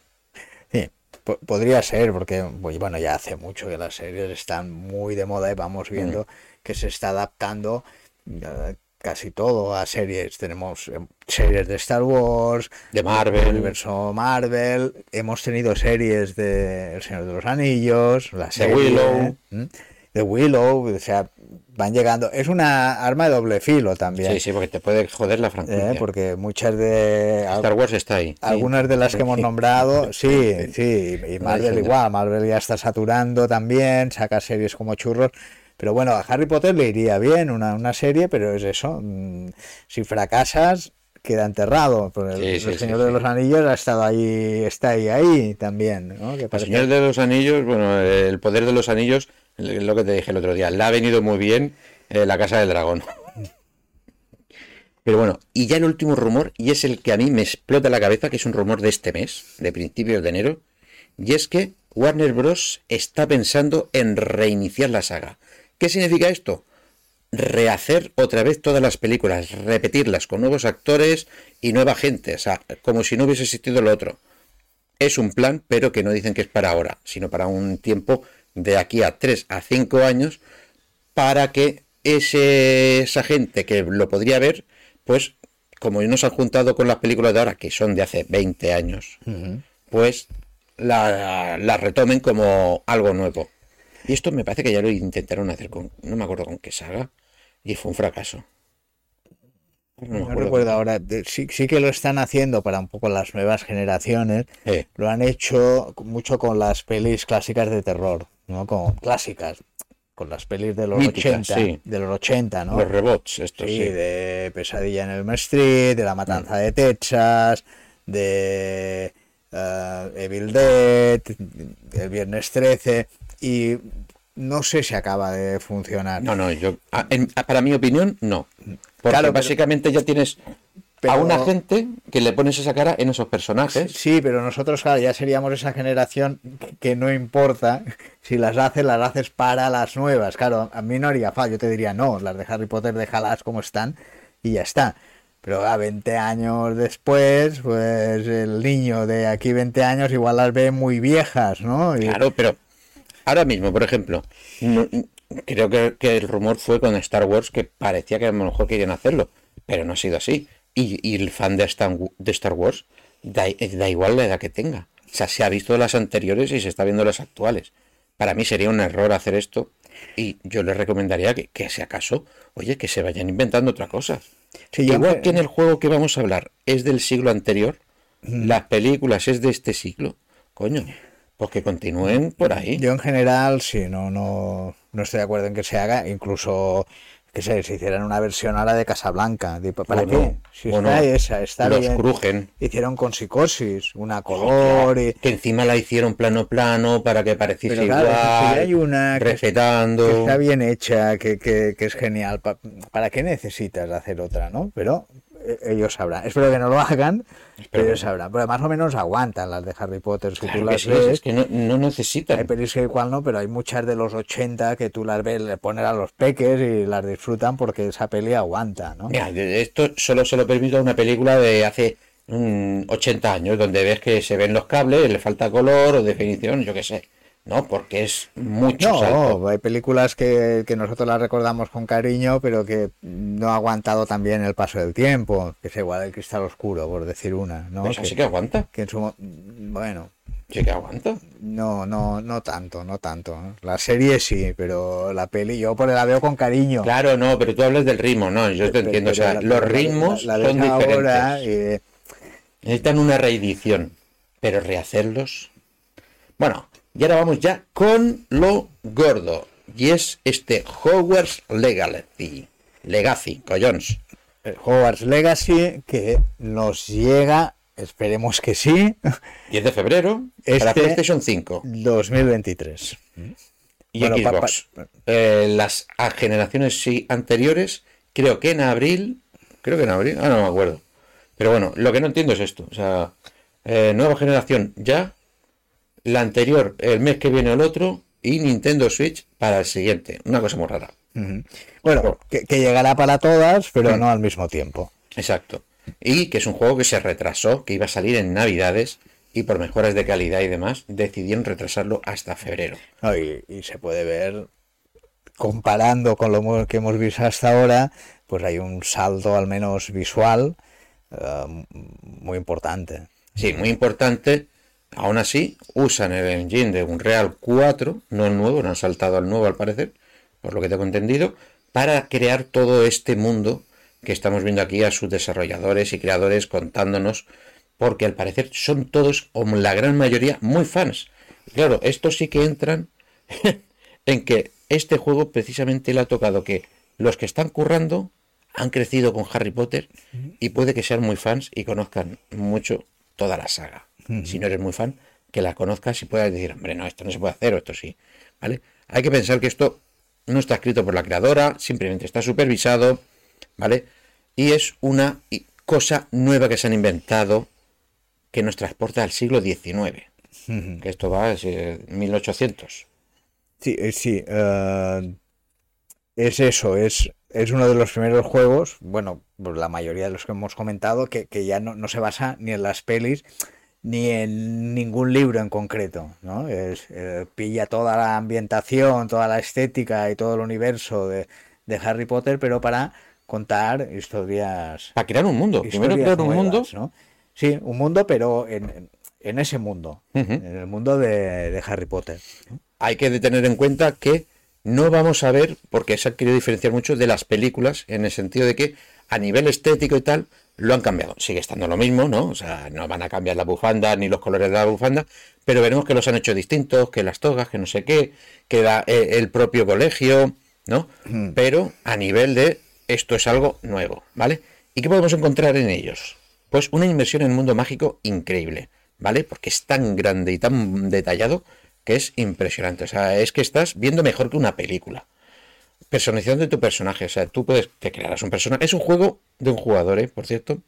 Sí, po- podría ser, porque pues, bueno, ya hace mucho que las series están muy de moda y vamos viendo que se está adaptando eh, casi todo a series. Tenemos eh, series de Star Wars, De Marvel. del universo Marvel, hemos tenido series de El Señor de los Anillos, la serie Willow. ¿m? De Willow, o sea, van llegando. Es una arma de doble filo también. Sí, sí, porque te puede joder la franquicia. ¿eh? porque muchas de Star Wars está ahí. algunas de las que hemos nombrado, sí, sí, y Marvel igual, Marvel ya está saturando también, saca series como churros, pero bueno, a Harry Potter le iría bien una, una serie, pero es eso, mm, si fracasas, queda enterrado, el, Sí, el sí, sí, Señor de los Anillos ha estado ahí, está ahí, ahí también, ¿no? Que El Señor de los Anillos, bueno, el poder de los anillos, lo que te dije el otro día, le ha venido muy bien eh, la Casa del Dragón. Pero bueno, y ya el último rumor, y es el que a mí me explota la cabeza, que es un rumor de este mes, de principios de enero, y es que Warner Bros. está pensando en reiniciar la saga. ¿Qué significa esto? rehacer otra vez todas las películas, repetirlas con nuevos actores y nueva gente, o sea, como si no hubiese existido lo otro. Es un plan, pero que no dicen que es para ahora, sino para un tiempo de aquí a 3 a 5 años, para que ese, esa gente que lo podría ver, pues como no se han juntado con las películas de ahora, que son de hace 20 años, pues la, la retomen como algo nuevo. Y esto me parece que ya lo intentaron hacer con, no me acuerdo con qué saga, y fue un fracaso. No No recuerdo ahora, sí, sí que lo están haciendo para un poco las nuevas generaciones, Eh, lo han hecho mucho con las pelis clásicas de terror, ¿no? Con clásicas, con las pelis de los Míticas, 80, sí. de los 80, ¿no? Los rebots, estos Sí, sí. de Pesadilla en el Street, de La Matanza de Texas, de eh, Evil Dead, el Viernes 13, y no sé si acaba de funcionar. No, no, yo, a- en- a- para mi opinión, no. Porque Claro, pero- básicamente ya tienes Pero- a una gente que le pones esa cara en esos personajes. Sí, pero nosotros, claro, ya seríamos esa generación que no importa si las haces, las haces para las nuevas. Claro, a mí no haría falta, yo te diría, no, las de Harry Potter déjalas como están y ya está. Pero a 20 años después, pues el niño de aquí 20 años igual las ve muy viejas, ¿no? Y- Claro, pero ahora mismo, por ejemplo, no- creo que, que el rumor fue con Star Wars que parecía que a lo mejor querían hacerlo, pero no ha sido así. Y, y el fan de Star, de Star Wars da, da igual la edad que tenga. O sea, se ha visto las anteriores y se está viendo las actuales. Para mí sería un error hacer esto y yo les recomendaría que, que si acaso, oye, que se vayan inventando. Sí, yo Igual me- que en el juego que vamos a hablar es del siglo anterior, las películas es de este siglo, coño, pues que continúen por ahí. Yo en general, sí, no, no, no estoy de acuerdo en que se haga, incluso que se, se hicieran una versión ahora de Casablanca. ¿Para qué? Si o está esa, está Los bien. crujen. Hicieron con psicosis, una color y... Que encima la hicieron plano plano para que pareciese Pero claro, igual, si hay una respetando. que está bien hecha, que, que- que es genial. pa- ¿Para qué necesitas hacer otra, no? Pero ellos sabrán. Espero que no lo hagan, pero ellos sabrán. Pero más o menos aguantan las de Harry Potter. Si Claro tú las sí, ves, es que no, no hay necesitan. pelis que igual no, pero hay muchas de los 80 que tú las ves, le ponen a los peques y las disfrutan porque esa peli aguanta, ¿no? Mira, esto solo se lo permite a una película de hace mm, 80 años, donde ves que se ven los cables, le falta color o definición, yo qué sé. No, porque es mucho salto. No, hay películas que, que nosotros las recordamos con cariño, pero que no ha aguantado también el paso del tiempo, que es igual el cristal oscuro, por decir una, ¿no? Pues que, así que aguanta. que en su mo- bueno, Sí que aguanta. no, no, no tanto, no tanto. La serie sí, pero la peli yo por la veo con cariño. Claro, no, pero tú hablas del ritmo, no, yo te Pero- entiendo. O sea, la- los ritmos la, la ves son diferentes. ahora Necesitan una reedición, pero rehacerlos. Bueno, y ahora vamos ya con lo gordo. Y es este Hogwarts Legacy. Legacy, collons. el Hogwarts Legacy que nos llega, esperemos que sí, 10 de febrero para Este- PlayStation 5 2023. y Bueno, pa- Xbox. Eh, las generaciones sí, anteriores, creo que en abril. Creo que en abril, ah, no me acuerdo. Pero bueno, lo que no entiendo es esto. O sea, eh, nueva generación ya, la anterior el mes que viene el otro, y Nintendo Switch para el siguiente. Una cosa muy rara. Bueno, que, que llegará para todas, pero no al mismo tiempo. Exacto. Y que es un juego que se retrasó, que iba a salir en Navidades y por mejoras de calidad y demás, decidieron retrasarlo hasta febrero. No, y, y se puede ver, comparando con lo que hemos visto hasta ahora, pues hay un salto al menos visual eh, muy importante. Sí, muy importante. Aún así, usan el engine de Unreal 4, no el nuevo, no han saltado al nuevo al parecer, por lo que tengo entendido, para crear todo este mundo que estamos viendo aquí a sus desarrolladores y creadores contándonos, porque al parecer son todos, o la gran mayoría, muy fans. Claro, estos sí que entran en que este juego precisamente le ha tocado que los que están currando han crecido con Harry Potter y puede que sean muy fans y conozcan mucho toda la saga. Si no eres muy fan, que la conozcas y puedas decir, hombre, no, esto no se puede hacer o esto sí. ¿Vale? Hay que pensar que esto no está escrito por la creadora, simplemente está supervisado, ¿vale? Y es una cosa nueva que se han inventado que nos transporta al siglo XIX. Que esto va a 1800. Sí, eh, sí. Uh, es eso, es, es uno de los primeros juegos, bueno, pues la mayoría de los que hemos comentado, que, que ya no, no, se basa ni en las pelis ni en ningún libro en concreto, ¿no? Es, eh, pilla toda la ambientación, toda la estética y todo el universo de, de Harry Potter, pero para contar historias... Para crear un mundo, primero crear un mundo... ¿no? Sí, un mundo, pero en, en ese mundo, uh -huh. en el mundo de, de Harry Potter. Hay que tener en cuenta que no vamos a ver, porque se ha querido diferenciar mucho de las películas, en el sentido de que a nivel estético y tal, lo han cambiado. Sigue estando lo mismo, ¿no? O sea, no van a cambiar la bufanda ni los colores de la bufanda, pero veremos que los han hecho distintos, que las togas, que no sé qué, que da eh, el propio colegio, ¿no? Mm. Pero a nivel de esto es algo nuevo, ¿vale? ¿Y qué podemos encontrar en ellos? Pues una inversión en el mundo mágico increíble, ¿vale? Porque es tan grande y tan detallado que es impresionante. O sea, es que estás viendo mejor que una película. Personalización de tu personaje. O sea, tú puedes. Te crearás un personaje. Es un juego de un jugador, ¿eh? Por cierto.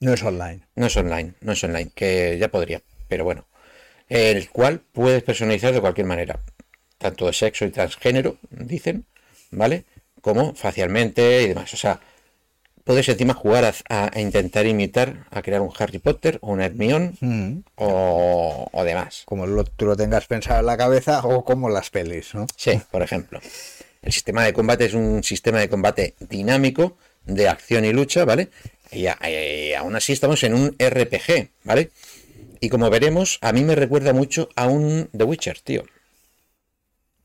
No es online. No es online. No es online. Que ya podría. Pero bueno. El cual puedes personalizar de cualquier manera. Tanto de sexo y transgénero, dicen. ¿Vale? Como facialmente y demás. O sea, puedes encima jugar a, a, intentar imitar, a crear un Harry Potter o un Hermione mm. o, o, demás. Como lo, tú lo tengas pensado en la cabeza o como las pelis, ¿no? Sí, por ejemplo. El sistema de combate es un sistema de combate dinámico de acción y lucha, ¿vale? Y, y aún así estamos en un RPG, ¿vale? Y como veremos, a mí me recuerda mucho a un The Witcher, tío.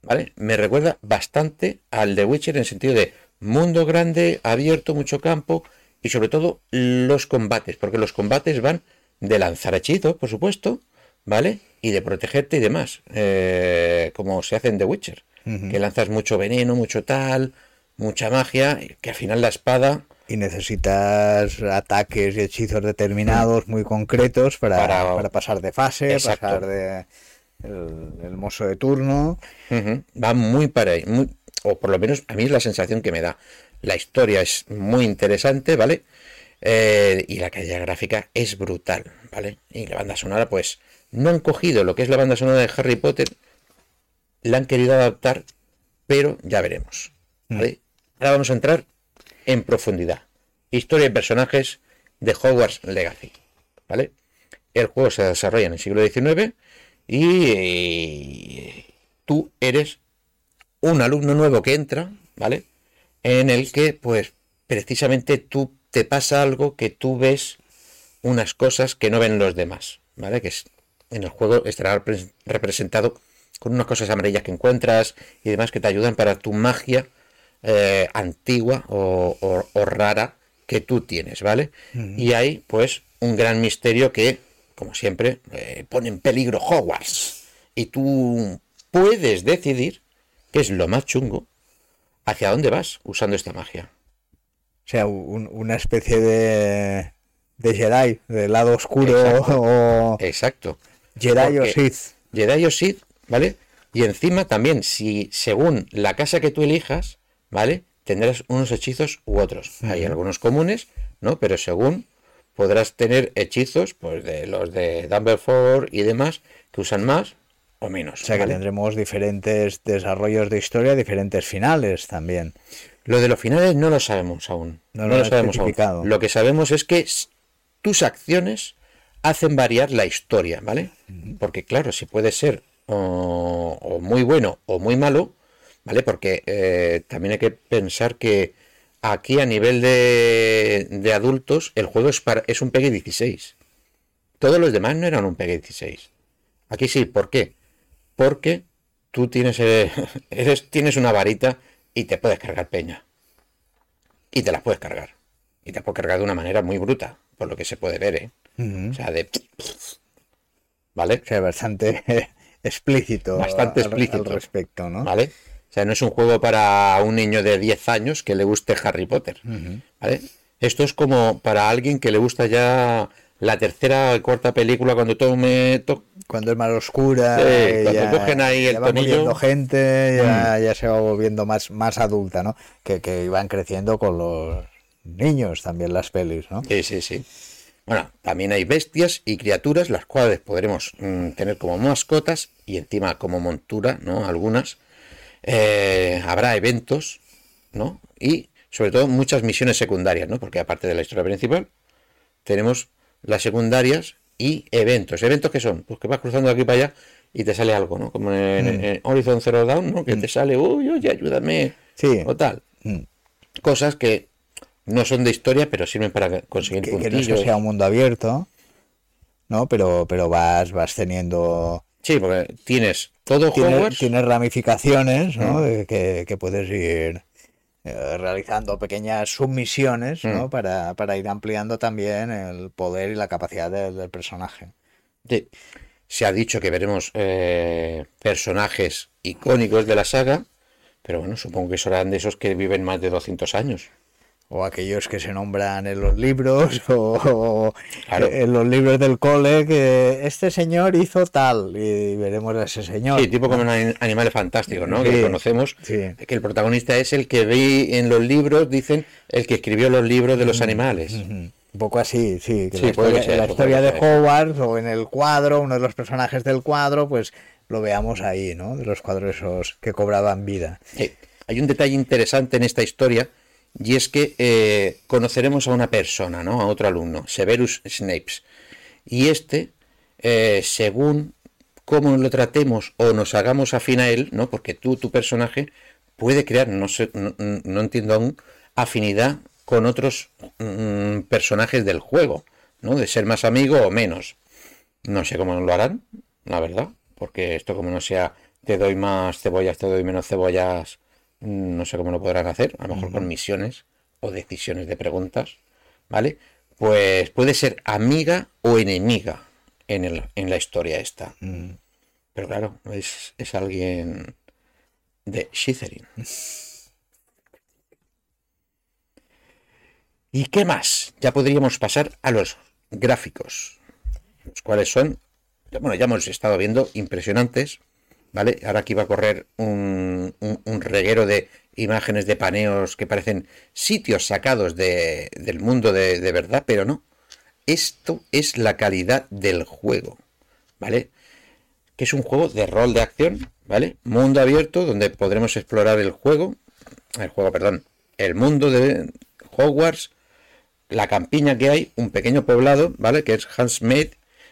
¿Vale? Me recuerda bastante al The Witcher en el sentido de mundo grande, abierto, mucho campo y sobre todo los combates, porque los combates van de lanzar hechizos, por supuesto, ¿vale? Y de protegerte y demás, eh, como se hace en The Witcher, uh -huh. que lanzas mucho veneno, mucho tal, mucha magia, que al final la espada... Y necesitas ataques y hechizos determinados, muy concretos, para, para... para pasar de fase, Exacto. pasar de... El, el, mozo de turno. Uh -huh. Va muy para ahí, muy, o por lo menos a mí es la sensación que me da. La historia es muy interesante, ¿vale? Eh, y la calidad gráfica es brutal, ¿vale? Y la banda sonora, pues, no han cogido lo que es la banda sonora de Harry Potter, la han querido adaptar, pero ya veremos, ¿vale? Mm. Ahora vamos a entrar en profundidad. Historia y personajes de Hogwarts Legacy, ¿vale? El juego se desarrolla en el siglo XIX y tú eres un alumno nuevo que entra, ¿vale? En el que, pues, precisamente tú te pasa algo que tú ves unas cosas que no ven los demás, ¿vale? Que es, en el juego estará representado con unas cosas amarillas que encuentras y demás que te ayudan para tu magia eh, antigua o, o, o, rara que tú tienes, ¿vale? Uh -huh. Y hay, pues, un gran misterio que, como siempre, eh, pone en peligro Hogwarts. Y tú puedes decidir que es lo más chungo, hacia dónde vas usando esta magia. O sea, un, una especie de, de Jedi, del lado oscuro Exacto. o... Exacto. Jedi Porque o Sith. Jedi o Sith, ¿vale? Y encima también, si según la casa que tú elijas, ¿vale? Tendrás unos hechizos u otros. Hay algunos comunes, ¿no? Pero según podrás tener hechizos, pues de los de Dumbledore y demás, que usan más o menos. O sea ¿vale? que tendremos diferentes desarrollos de historia, diferentes finales también. Lo de los finales no lo sabemos aún. No No, lo sabemos aún. Lo que sabemos es que tus acciones hacen variar la historia, ¿vale? Porque claro, si puede ser o, o muy bueno o muy malo, ¿vale? Porque eh, también hay que pensar que aquí a nivel de, de adultos el juego es, para, es un PEGI 16. Todos los demás no eran un PEGI 16. Aquí sí, ¿por qué? Porque tú tienes, eh, eres, tienes una varita y te puedes cargar peña. Y te las puedes cargar. Y te las puedes cargar de una manera muy bruta, por lo que se puede ver, ¿eh? O sea, de... ¿Vale? O sea, bastante explícito. Bastante explícito. Al respecto, ¿no? ¿Vale? O sea, no es un juego para un niño de 10 años que le guste Harry Potter. ¿Vale? Esto es como para alguien que le gusta ya la tercera o cuarta película cuando todo me to- Cuando es más oscura, Sí, cuando cogen ahí ya el va tonillo. Mm. gente, ya, ya se va volviendo más, más adulta, ¿no? Que, que iban creciendo con los niños también las pelis, ¿no? Sí, sí, sí. Bueno, también hay bestias y criaturas, las cuales podremos mm, tener como mascotas y encima como montura, ¿no? Algunas. Eh, habrá eventos, ¿no? Y sobre todo muchas misiones secundarias, ¿no? Porque aparte de la historia principal, tenemos las secundarias y eventos. ¿Eventos que son? Pues que vas cruzando de aquí para allá y te sale algo, ¿no? Como en, en Horizon Zero Dawn, ¿no? Que te sale, uy, oye, ayúdame. Sí. O tal. Mm. Cosas que no son de historia, pero sirven para conseguir Que, que no es puntillos. que sea un mundo abierto, ¿no? Pero, pero vas, vas teniendo... Sí, porque tienes todo Tiene, Hogwarts. tiene ramificaciones, ¿no? Mm. Que, que puedes ir eh, realizando pequeñas submisiones, ¿no? Mm. Para, para ir ampliando también el poder y la capacidad del- del personaje. Sí. Se ha dicho que veremos eh, personajes icónicos de la saga, pero bueno, supongo que serán de esos que viven más de 200 años. O aquellos que se nombran en los libros o, o Claro. en los libros del cole que este señor hizo tal y veremos a ese señor. Sí, tipo como en Ani- Animales Fantásticos, ¿no? Sí. Que conocemos. Sí. Que el protagonista es el que vi en los libros, dicen, el que escribió los libros de los animales. Un poco así, sí. Sí, la historia, ser, la historia de. Hogwarts o en el cuadro, uno de los personajes del cuadro, pues lo veamos ahí, ¿no? De los cuadros esos que cobraban vida. Sí. Hay un detalle interesante en esta historia y es que eh, conoceremos a una persona, ¿no? A otro alumno, Severus Snapes. Y este, eh, según cómo lo tratemos o nos hagamos afín a él, ¿no? Porque tú, tu personaje, puede crear, no sé, no, no entiendo aún, afinidad con otros mm, personajes del juego, ¿no? De ser más amigo o menos. No sé cómo lo harán, la verdad, porque esto como no sea te doy más cebollas, te doy menos cebollas, no sé cómo lo podrán hacer, a lo mejor con misiones o decisiones de preguntas, ¿vale? Pues puede ser amiga o enemiga en, el, en la historia esta. Mm. Pero claro, es, es alguien de Slytherin. ¿Y qué más? Ya podríamos pasar a los gráficos, los cuales son, bueno, ya hemos estado viendo impresionantes, ¿vale? Ahora aquí va a correr un, un- reguero de imágenes de paneos que parecen sitios sacados de- del mundo de, verdad, pero no. Esto es la calidad del juego, ¿vale? Que es un juego de rol de acción, ¿vale? Mundo abierto donde podremos explorar el juego, el juego, perdón, el mundo de Hogwarts, la campiña que hay, un pequeño poblado, ¿vale? Que es Hansmade,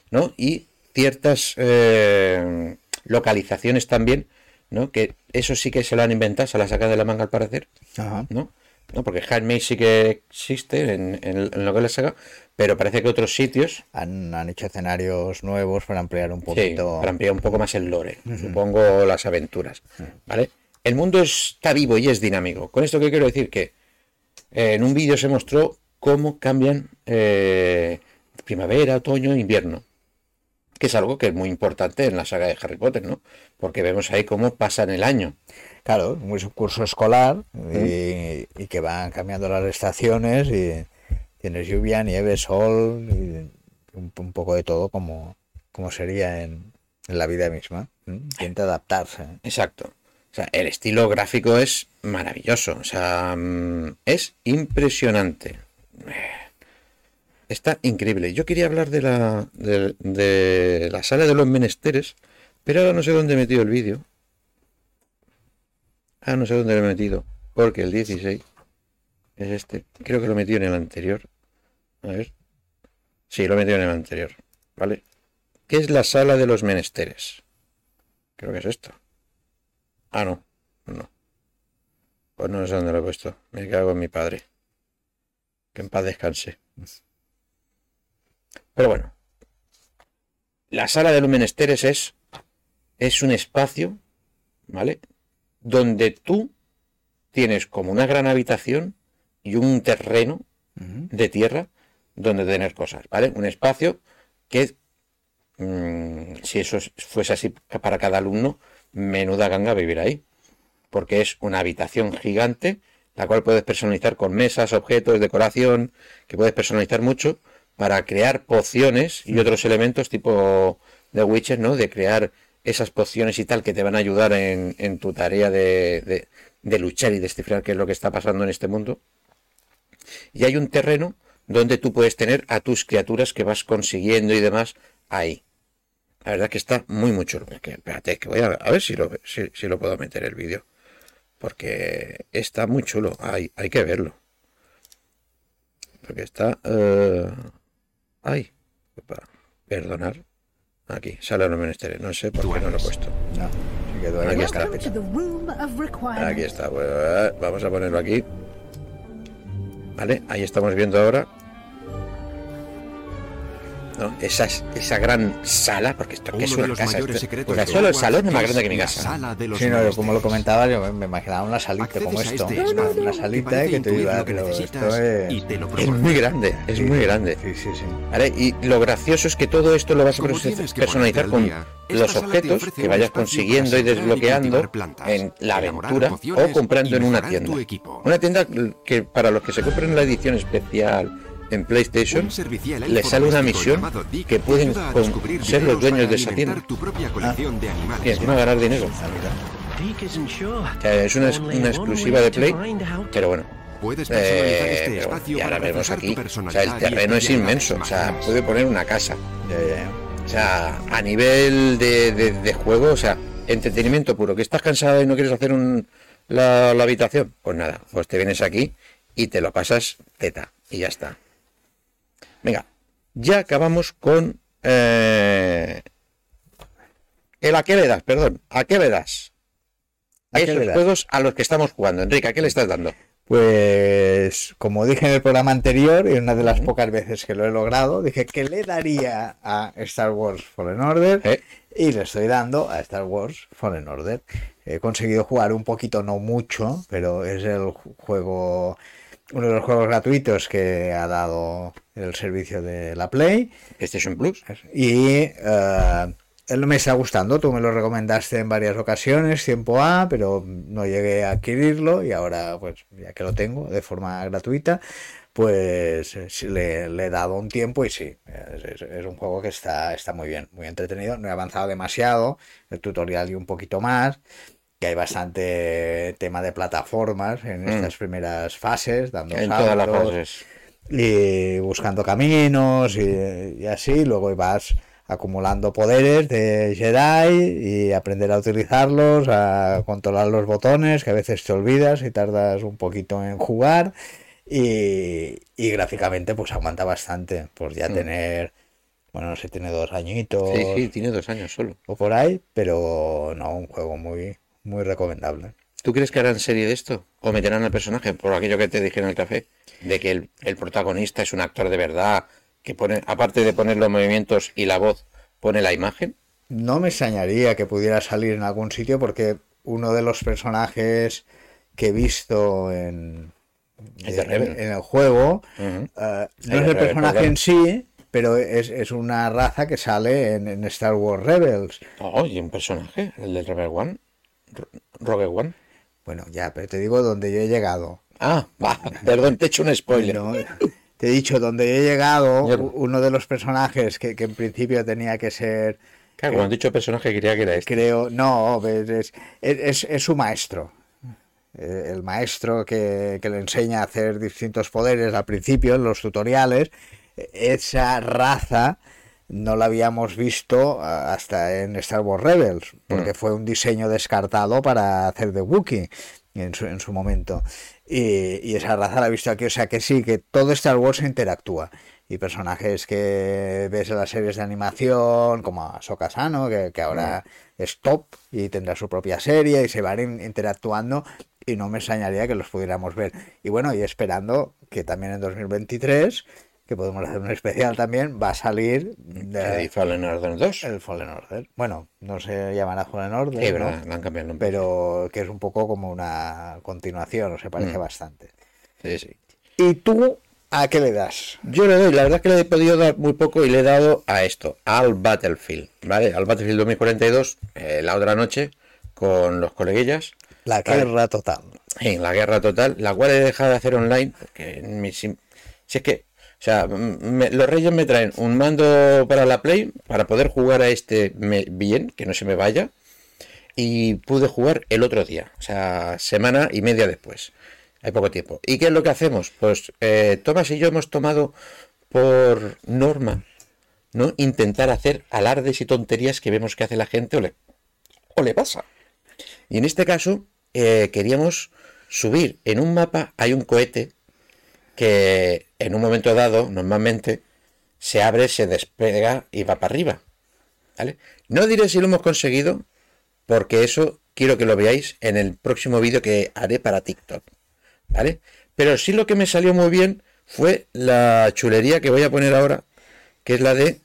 ¿no? Y ciertas eh, localizaciones también, ¿no? Que eso sí que se lo han inventado, se la sacan de la manga al parecer, Ajá. ¿no? ¿No? Porque Handmaid sí que existe en, en- en lo que es la saga, pero parece que otros sitios, Han, han hecho escenarios nuevos para ampliar un sí, poquito. para ampliar un poco más el lore, supongo las aventuras, ¿vale? El mundo está vivo y es dinámico. Con esto que quiero decir que eh, en un vídeo se mostró cómo cambian eh, primavera, otoño, invierno. Que es algo que es muy importante en la saga de Harry Potter, ¿no? Porque vemos ahí cómo pasan el año. Claro, es un curso escolar y, y que van cambiando las estaciones y tienes lluvia, nieve, sol y un, un poco de todo como, como sería en, en la vida misma. ¿m? Intenta adaptarse. Exacto. O sea, el estilo gráfico es maravilloso. O sea, mm, es impresionante. Está increíble. Yo quería hablar de la, de, de la sala de los menesteres, pero ahora no sé dónde he metido el vídeo. Ah, no sé dónde lo he metido. porque el 16 es este. Creo que lo metió en el anterior. A ver. Sí, lo metió en el anterior. ¿Vale? ¿Qué es la sala de los menesteres? Creo que es esto. Ah, no. No. Pues no sé dónde lo he puesto. Me cago en mi padre. Que en paz descanse. Pero bueno. La sala de los menesteres es, es un espacio, ¿vale? Donde tú tienes como una gran habitación y un terreno de tierra donde tener cosas, ¿vale? Un espacio que, mm, si eso fuese así para cada alumno, menuda ganga vivir ahí. Porque es una habitación gigante, la cual puedes personalizar con mesas, objetos, decoración, que puedes personalizar mucho para crear pociones y otros elementos tipo de Witcher, ¿no? De crear esas pociones y tal que te van a ayudar en, tu tarea de, de, luchar y descifrar qué es lo que está pasando en este mundo. Y hay un terreno donde tú puedes tener a tus criaturas que vas consiguiendo y demás ahí. La verdad que está muy, muy chulo. Espérate, que voy a, ver si lo, si, lo puedo meter el vídeo. Porque está muy chulo. Hay, hay que verlo. Porque está... Uh... Ay, perdonar. Aquí, sale los menesteres. No sé por qué no lo he puesto. No, se quedó ahí. Aquí está. Aquí está. vamos a ponerlo aquí. Vale, ahí estamos viendo ahora esa, esa gran sala, porque esto que es una casa. Esto, solo el salón es más grande que mi casa. Sí, no, como lo comentaba, yo me imaginaba una salita como esto. Este una salita que te diga, pero esto es... es muy grande, es muy grande. Sí, sí, sí. ¿Vale? Y lo gracioso es que todo esto lo vas a personalizar con los objetos que vayas consiguiendo y desbloqueando en la aventura o comprando en una tienda. Una tienda que para los que se compren la edición especial en PlayStation le sale una misión que pueden ser los dueños de esa tienda. Ah, y encima ganar dinero. es una, una, exclusiva de Play, pero bueno. Eh, este y ahora vemos aquí, o sea, el terreno es inmenso, o sea, puede poner una casa. O sea, a nivel de, de, juego, o sea, entretenimiento puro, que estás cansado y no quieres hacer un, la, la habitación, pues nada, pues te vienes aquí y te lo pasas teta y ya está. Venga, ya acabamos con eh, el a qué le das, perdón, a qué le das. ¿A Esos juegos a los que estamos jugando. Enrique, ¿a qué le estás dando? Pues, como dije en el programa anterior, y una de las pocas veces que lo he logrado, dije que le daría a Star Wars Fallen Order y le estoy dando a Star Wars Fallen Order. He conseguido jugar un poquito, no mucho, pero es el juego uno de los juegos gratuitos que ha dado el servicio de la Play. PlayStation Plus. Y uh, él me está gustando. Tú me lo recomendaste en varias ocasiones, tiempo A, pero no llegué a adquirirlo y ahora, pues ya que lo tengo de forma gratuita, pues le, le he dado un tiempo y sí, es, es, un juego que está, está muy bien, muy entretenido. No he avanzado demasiado, el tutorial y un poquito más que hay bastante tema de plataformas en mm. estas primeras fases, dando en todas las fases. y buscando caminos y, así, luego vas acumulando poderes de Jedi y aprender a utilizarlos, a controlar los botones, que a veces te olvidas y tardas un poquito en jugar. Y, gráficamente pues aguanta bastante, pues ya mm. tener, bueno, no sé, tiene dos añitos. Sí, sí, tiene dos años solo. O por ahí, pero no, un juego muy, muy recomendable. ¿Tú crees que harán serie de esto? ¿O meterán al personaje? Por aquello que te dije en el café, de que el, protagonista es un actor de verdad, que pone, aparte de poner los movimientos y la voz, pone la imagen. No me extrañaría que pudiera salir en algún sitio porque uno de los personajes que he visto en, en, el juego eh, no es el personaje en sí, pero es, una raza que sale en, Star Wars Rebels. Oh, y un personaje, el de Rebel One. Rogue One. Bueno, ya, pero te digo donde yo he llegado. Ah, va, perdón, te he hecho un spoiler. te he dicho donde he llegado, uno de los personajes que, en principio tenía que ser. Claro, cuando he dicho personaje quería que era este. Creo, no, es, es, su maestro. Eh, el maestro que, que le enseña a hacer distintos poderes al principio en los tutoriales. Esa raza no la habíamos visto hasta en Star Wars Rebels, porque mm. fue un diseño descartado para hacer de Wookiee. en su, en su momento. Y, y esa raza la he visto aquí, o sea que sí, que todo Star Wars interactúa y personajes que ves en las series de animación, como a Sokasano, que, que ahora es top y tendrá su propia serie y se van in- interactuando y no me extrañaría que los pudiéramos ver. Y bueno, y esperando que también en 2023, que podemos hacer un especial también, va a salir de- Fallen Order 2. el Fallen Order. Bueno, no se llamará Fallen Order, Sí, verdad, han cambiado el nombre. pero que es un poco como una continuación, o se parece Mm. bastante. Sí, sí. ¿Y tú a qué le das? Yo le doy, la verdad es que le he podido dar muy poco y le he dado a esto, al Battlefield, ¿vale? Al Battlefield 2042, eh, la otra noche, con los coleguillas, La Vale. guerra total. en la guerra total, la cual he dejado de hacer online, porque mi si es que, o sea, los reyes me traen un mando para la Play, para poder jugar a este bien, que no se me vaya, y pude jugar el otro día, o sea, semana y media después. Hay poco tiempo. ¿Y qué es lo que hacemos? Pues eh, Tomás y yo hemos tomado por norma, ¿no? Intentar hacer alardes y tonterías que vemos que hace la gente o le, o le pasa. Y en este caso, eh, queríamos subir en un mapa, hay un cohete que en un momento dado, normalmente, se abre, se despega y va para arriba. ¿Vale? No diré si lo hemos conseguido, porque eso quiero que lo veáis en el próximo vídeo que haré para TikTok. ¿Vale? Pero sí lo que me salió muy bien fue la chulería que voy a poner ahora, que es la de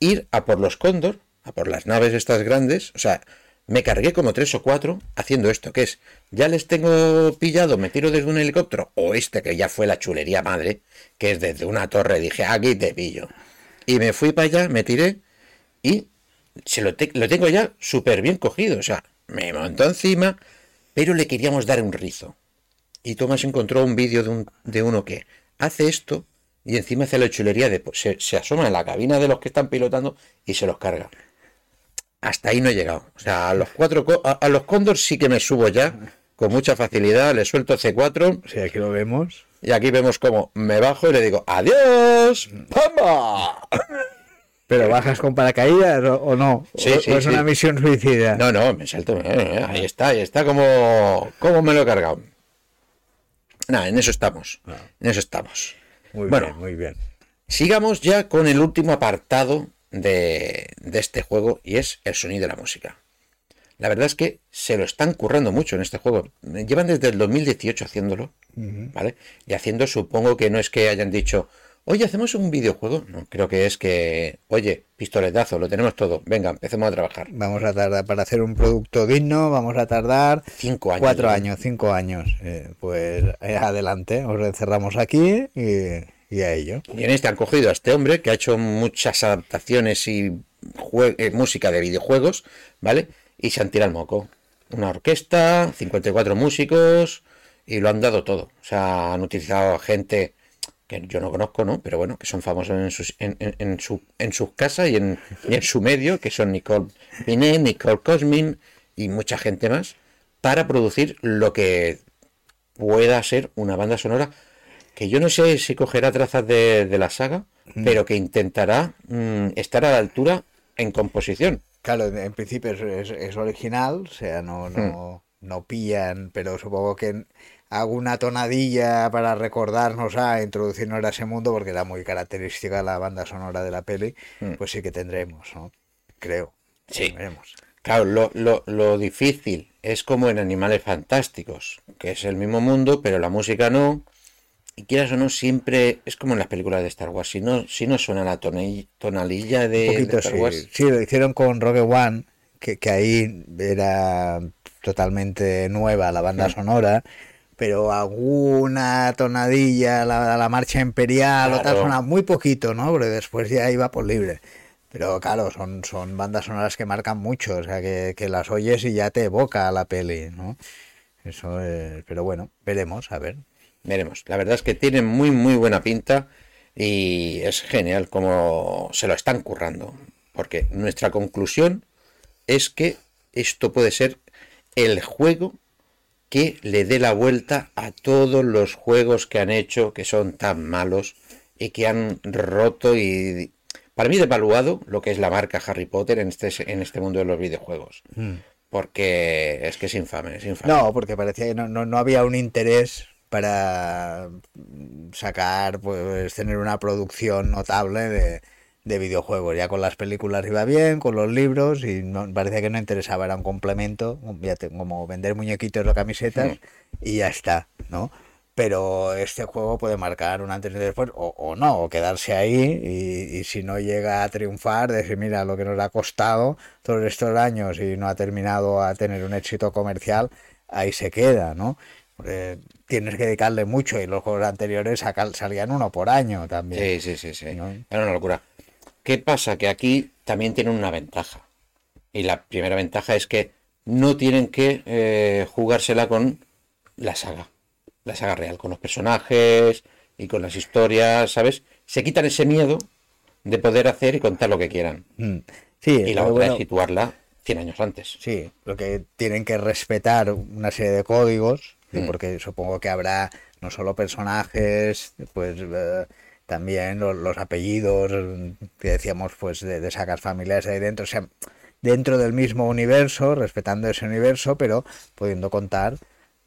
ir a por los cóndor, a por las naves estas grandes, o sea, me cargué como tres o cuatro haciendo esto, que es, ya les tengo pillado, me tiro desde un helicóptero, o este que ya fue la chulería madre, que es desde una torre, dije, aquí te pillo. Y me fui para allá, me tiré y se lo, te- lo tengo ya súper bien cogido, o sea, me montó encima, pero le queríamos dar un rizo. Y Tomás encontró un vídeo de, un, de uno que hace esto y encima hace la chulería de se asoma en la cabina de los que están pilotando y se los carga. Hasta ahí no he llegado. O sea, a los cuatro a, a los cóndor sí que me subo ya con mucha facilidad, le suelto C4 Si aquí lo vemos. y aquí vemos como me bajo y le digo ¡Adiós! ¡Pamba! ¿Pero bajas con paracaídas o, no? Sí, ¿O, sí, o es sí. una misión suicida? No, no, me salto. eh, eh, ahí está, ahí está como, como me lo he cargado. Nada, en eso estamos. En eso estamos. Muy Bueno. bien, muy bien. Sigamos ya con el último apartado de, de este juego y es el sonido de la música. La verdad es que se lo están currando mucho en este juego. Llevan desde el 2018 haciéndolo, ¿vale? Y haciendo, supongo que no es que hayan dicho, oye, hacemos un videojuego. No, creo que es que, oye, pistoletazo, lo tenemos todo. Venga, empecemos a trabajar. Vamos a tardar, para hacer un producto digno, vamos a tardar Cinco años. cuatro años, cinco años. Eh, pues eh, adelante, os encerramos aquí y, y a ello. Y en este han cogido a este hombre que ha hecho muchas adaptaciones y eh, música de videojuegos, ¿vale? Y se han tirado el moco. Una orquesta, 54 músicos y lo han dado todo. O sea, han utilizado a gente que yo no conozco, ¿no? Pero bueno, que son famosos en sus, en su, en sus casas y en, y en su medio, que son Nicole Pinet, Nicole Cosmin y mucha gente más, para producir lo que pueda ser una banda sonora que yo no sé si cogerá trazas de, de la saga, pero que intentará mm, estar a la altura en composición. Claro, en, principio es, es- es original, o sea, no, no, no pillan, pero supongo que alguna tonadilla para recordarnos a introducirnos a ese mundo, porque era muy característica la banda sonora de la peli, Mm. pues sí que tendremos, ¿no? Creo. Sí. Veremos. Claro, lo, lo- lo difícil es como en Animales Fantásticos, que es el mismo mundo, pero la música no. Y quieras o no, siempre es como en las películas de Star Wars. Si no, si no suena la tonalilla de, Un de poquito Star sí. Wars, Sí, lo hicieron con Rogue One, que, que ahí era totalmente nueva la banda sonora, pero alguna tonadilla, la, la marcha imperial, Claro. suena muy poquito, ¿no? Porque después ya iba por libre. Pero claro, son, son bandas sonoras que marcan mucho, o sea, que, que las oyes y ya te evoca la peli, ¿no? Eso es, pero bueno, veremos, a ver. Veremos. La verdad es que tiene muy, muy buena pinta y es genial como se lo están currando. Porque nuestra conclusión es que esto puede ser el juego que le dé la vuelta a todos los juegos que han hecho que son tan malos y que han roto y para mí devaluado lo que es la marca Harry Potter en este, en este mundo de los videojuegos. Porque es que es infame, es infame. No, porque parecía que no, no, no había un interés para sacar, pues tener una producción notable de, de videojuegos. Ya con las películas iba bien, con los libros, y no, parecía que no interesaba, era un complemento, ya te- como vender muñequitos o camisetas, y ya está, ¿no? Pero este juego puede marcar un antes y después, o, o no, o quedarse ahí, y, y si no llega a triunfar, decir, mira, lo que nos ha costado todos estos años y no ha terminado a tener un éxito comercial, ahí se queda, ¿no? Porque tienes que dedicarle mucho, y los juegos anteriores salían uno por año también. Sí, sí, sí, sí. ¿no? Era una locura. ¿Qué pasa? Que aquí también tienen una ventaja. Y la primera ventaja es que no tienen que eh, jugársela con la saga. La saga real, con los personajes y con las historias, ¿sabes? Se quitan ese miedo de poder hacer y contar lo que quieran. Mm. Sí, Y la otra bueno, es situarla 100 años antes. sí, lo que tienen que respetar una serie de códigos. Mm. porque supongo que habrá no solo personajes, pues eh, también lo- los, apellidos eh, que decíamos, pues de, de sagas familiares ahí dentro, o sea, dentro del mismo universo, respetando ese universo, pero pudiendo contar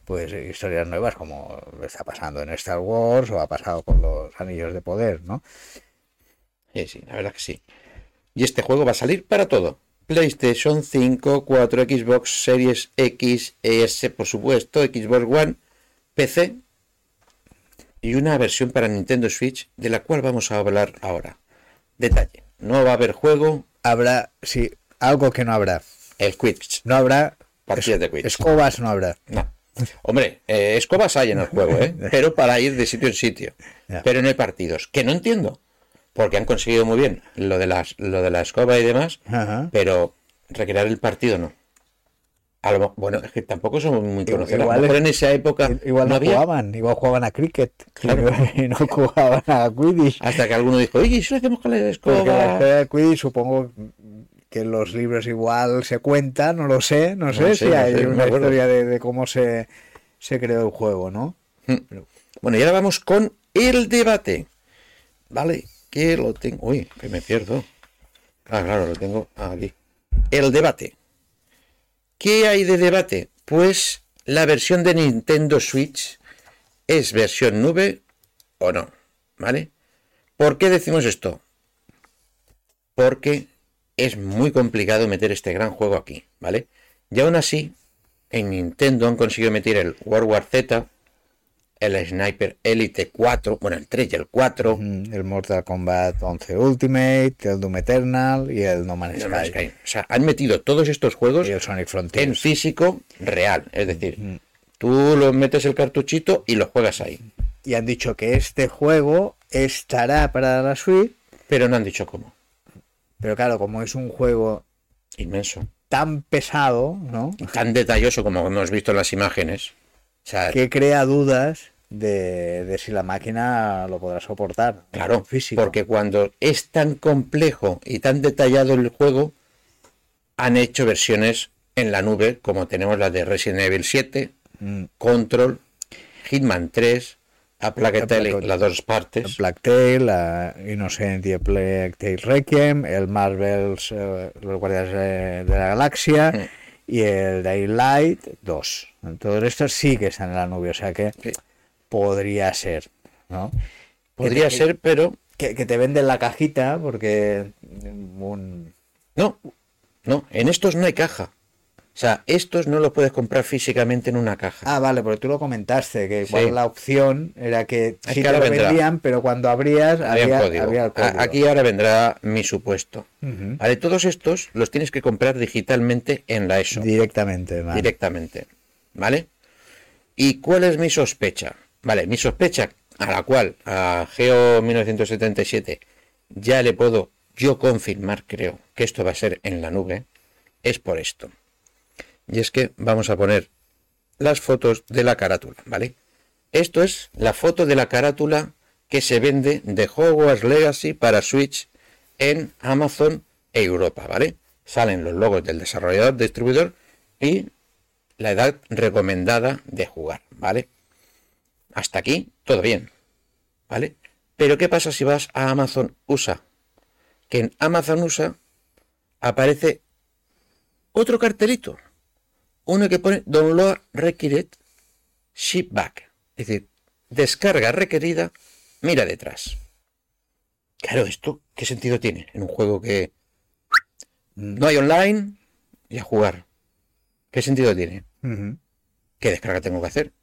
pues historias nuevas como está pasando en Star Wars o ha pasado con los Anillos de Poder, ¿no? Sí, sí, la verdad que sí. Y este juego va a salir para todo. PlayStation 5, 4, Xbox Series X, S, por supuesto, Xbox One, PC y una versión para Nintendo Switch de la cual vamos a hablar ahora. Detalle, no va a haber juego, Habrá, sí, algo que no habrá. el Quidditch. No habrá Partidas de Quidditch. escobas, no habrá. No. Hombre, eh, escobas hay en el juego, ¿eh? Pero para ir de sitio en sitio. Pero no hay partidos. Que no entiendo. Porque han conseguido muy bien lo de, las, lo de la escoba y demás. Ajá. Pero recrear el partido no. A lo bueno, es que tampoco somos muy Igual- conocidos. A igual lo mejor es- en esa época Igual no, no había. jugaban, igual jugaban a cricket. Claro. Y no jugaban a Quidditch. Hasta que alguno dijo, oye, ¿y si lo hacemos con la Porque la escoba? historia de Quidditch supongo que los libros igual se cuenta, no lo sé, no sé No sé, si no hay sé, una historia de, de cómo se, se creó el juego, ¿no? Bueno, y ahora vamos con el debate. Vale, lo tengo. Uy, que me pierdo. Ah, claro, lo tengo aquí. El debate. ¿Qué hay de debate? Pues la versión de Nintendo Switch es versión nube o no. ¿Vale? ¿Por qué decimos esto? Porque es muy complicado meter este gran juego aquí, ¿vale? Y aún así, en Nintendo han conseguido meter el World War Z, el Sniper Elite 4, bueno, el 3 y el 4, Mm, El Mortal Kombat 11 Ultimate, el Doom Eternal y el No Man's No Man's Sky. Sky. O sea, han metido todos estos juegos Y el Sonic en físico real. Es decir, tú lo metes el cartuchito y lo juegas ahí. Y han dicho que este juego estará para la Switch, Pero no han dicho cómo. pero claro, como es un juego Inmenso. tan pesado, ¿no? Y tan detalloso como hemos visto en las imágenes. Sea, que crea dudas de, de si la máquina lo podrá soportar. claro, físico. porque cuando es tan complejo y tan detallado el juego, han hecho versiones en la nube, como tenemos la de Resident Evil 7, Mm, Control, Hitman 3, A Plague A Tale, Plague- las dos partes. Black Tail, la Innocent y el Plague Tale Requiem, el Marvel's, eh, los Guardianes de, de la Galaxia Mm. Y el Daylight 2. Todos estos sí que están en la nube, o sea que Sí. podría ser, ¿no? Podría ser, pero Que, que te venden la cajita porque un, no, no, en estos no hay caja. O sea, estos no los puedes comprar físicamente en una caja. Ah, vale, porque tú lo comentaste, que la opción era que sí te lo vendían, pero cuando abrías Había el código. Aquí ahora vendrá mi supuesto. Ujú. Vale, todos estos los tienes que comprar digitalmente en la ESO. Directamente, vale. directamente. ¿Vale? ¿Y cuál es mi sospecha? Vale, mi sospecha a la cual a Geo 1977 ya le puedo yo confirmar, creo, que esto va a ser en la nube, es por esto. Y es que vamos a poner las fotos de la carátula, ¿vale? Esto es la foto de la carátula que se vende de Hogwarts Legacy para Switch en Amazon Europa, ¿vale? Salen los logos del desarrollador, distribuidor y la edad recomendada de jugar, ¿vale? Hasta aquí, todo bien, ¿vale? Pero ¿qué pasa si vas a Amazon USA? Que en Amazon USA aparece otro cartelito uno que pone download required ship back. Es decir, descarga requerida, mira detrás. Claro, esto, ¿qué sentido tiene en un juego que no hay online y a jugar? ¿Qué sentido tiene? ¿Qué descarga tengo que hacer?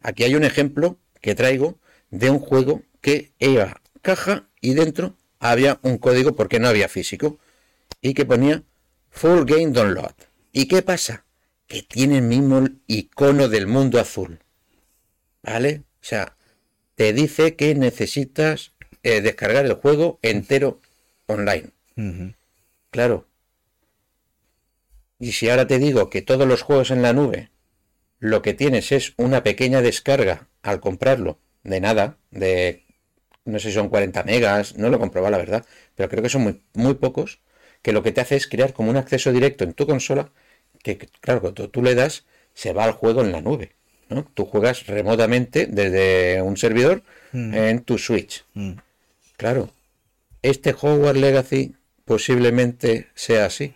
Aquí hay un ejemplo que traigo de un juego que era caja y dentro había un código porque no había físico y que ponía Full Game Download. ¿Y qué pasa? Que tiene el mismo icono del mundo azul. ¿Vale? O sea, te dice que necesitas eh, descargar el juego entero online. Claro. Y si ahora te digo que todos los juegos en la nube lo que tienes es una pequeña descarga al comprarlo, de nada, de no sé si son 40 megas, no lo he comprobado la verdad, pero creo que son muy, muy pocos, que lo que te hace es crear como un acceso directo en tu consola, que claro, cuando tú le das, se va al juego en la nube. ¿no? Tú juegas remotamente desde un servidor Mm. en tu Switch. Mm. Claro, este Hogwarts Legacy posiblemente sea así,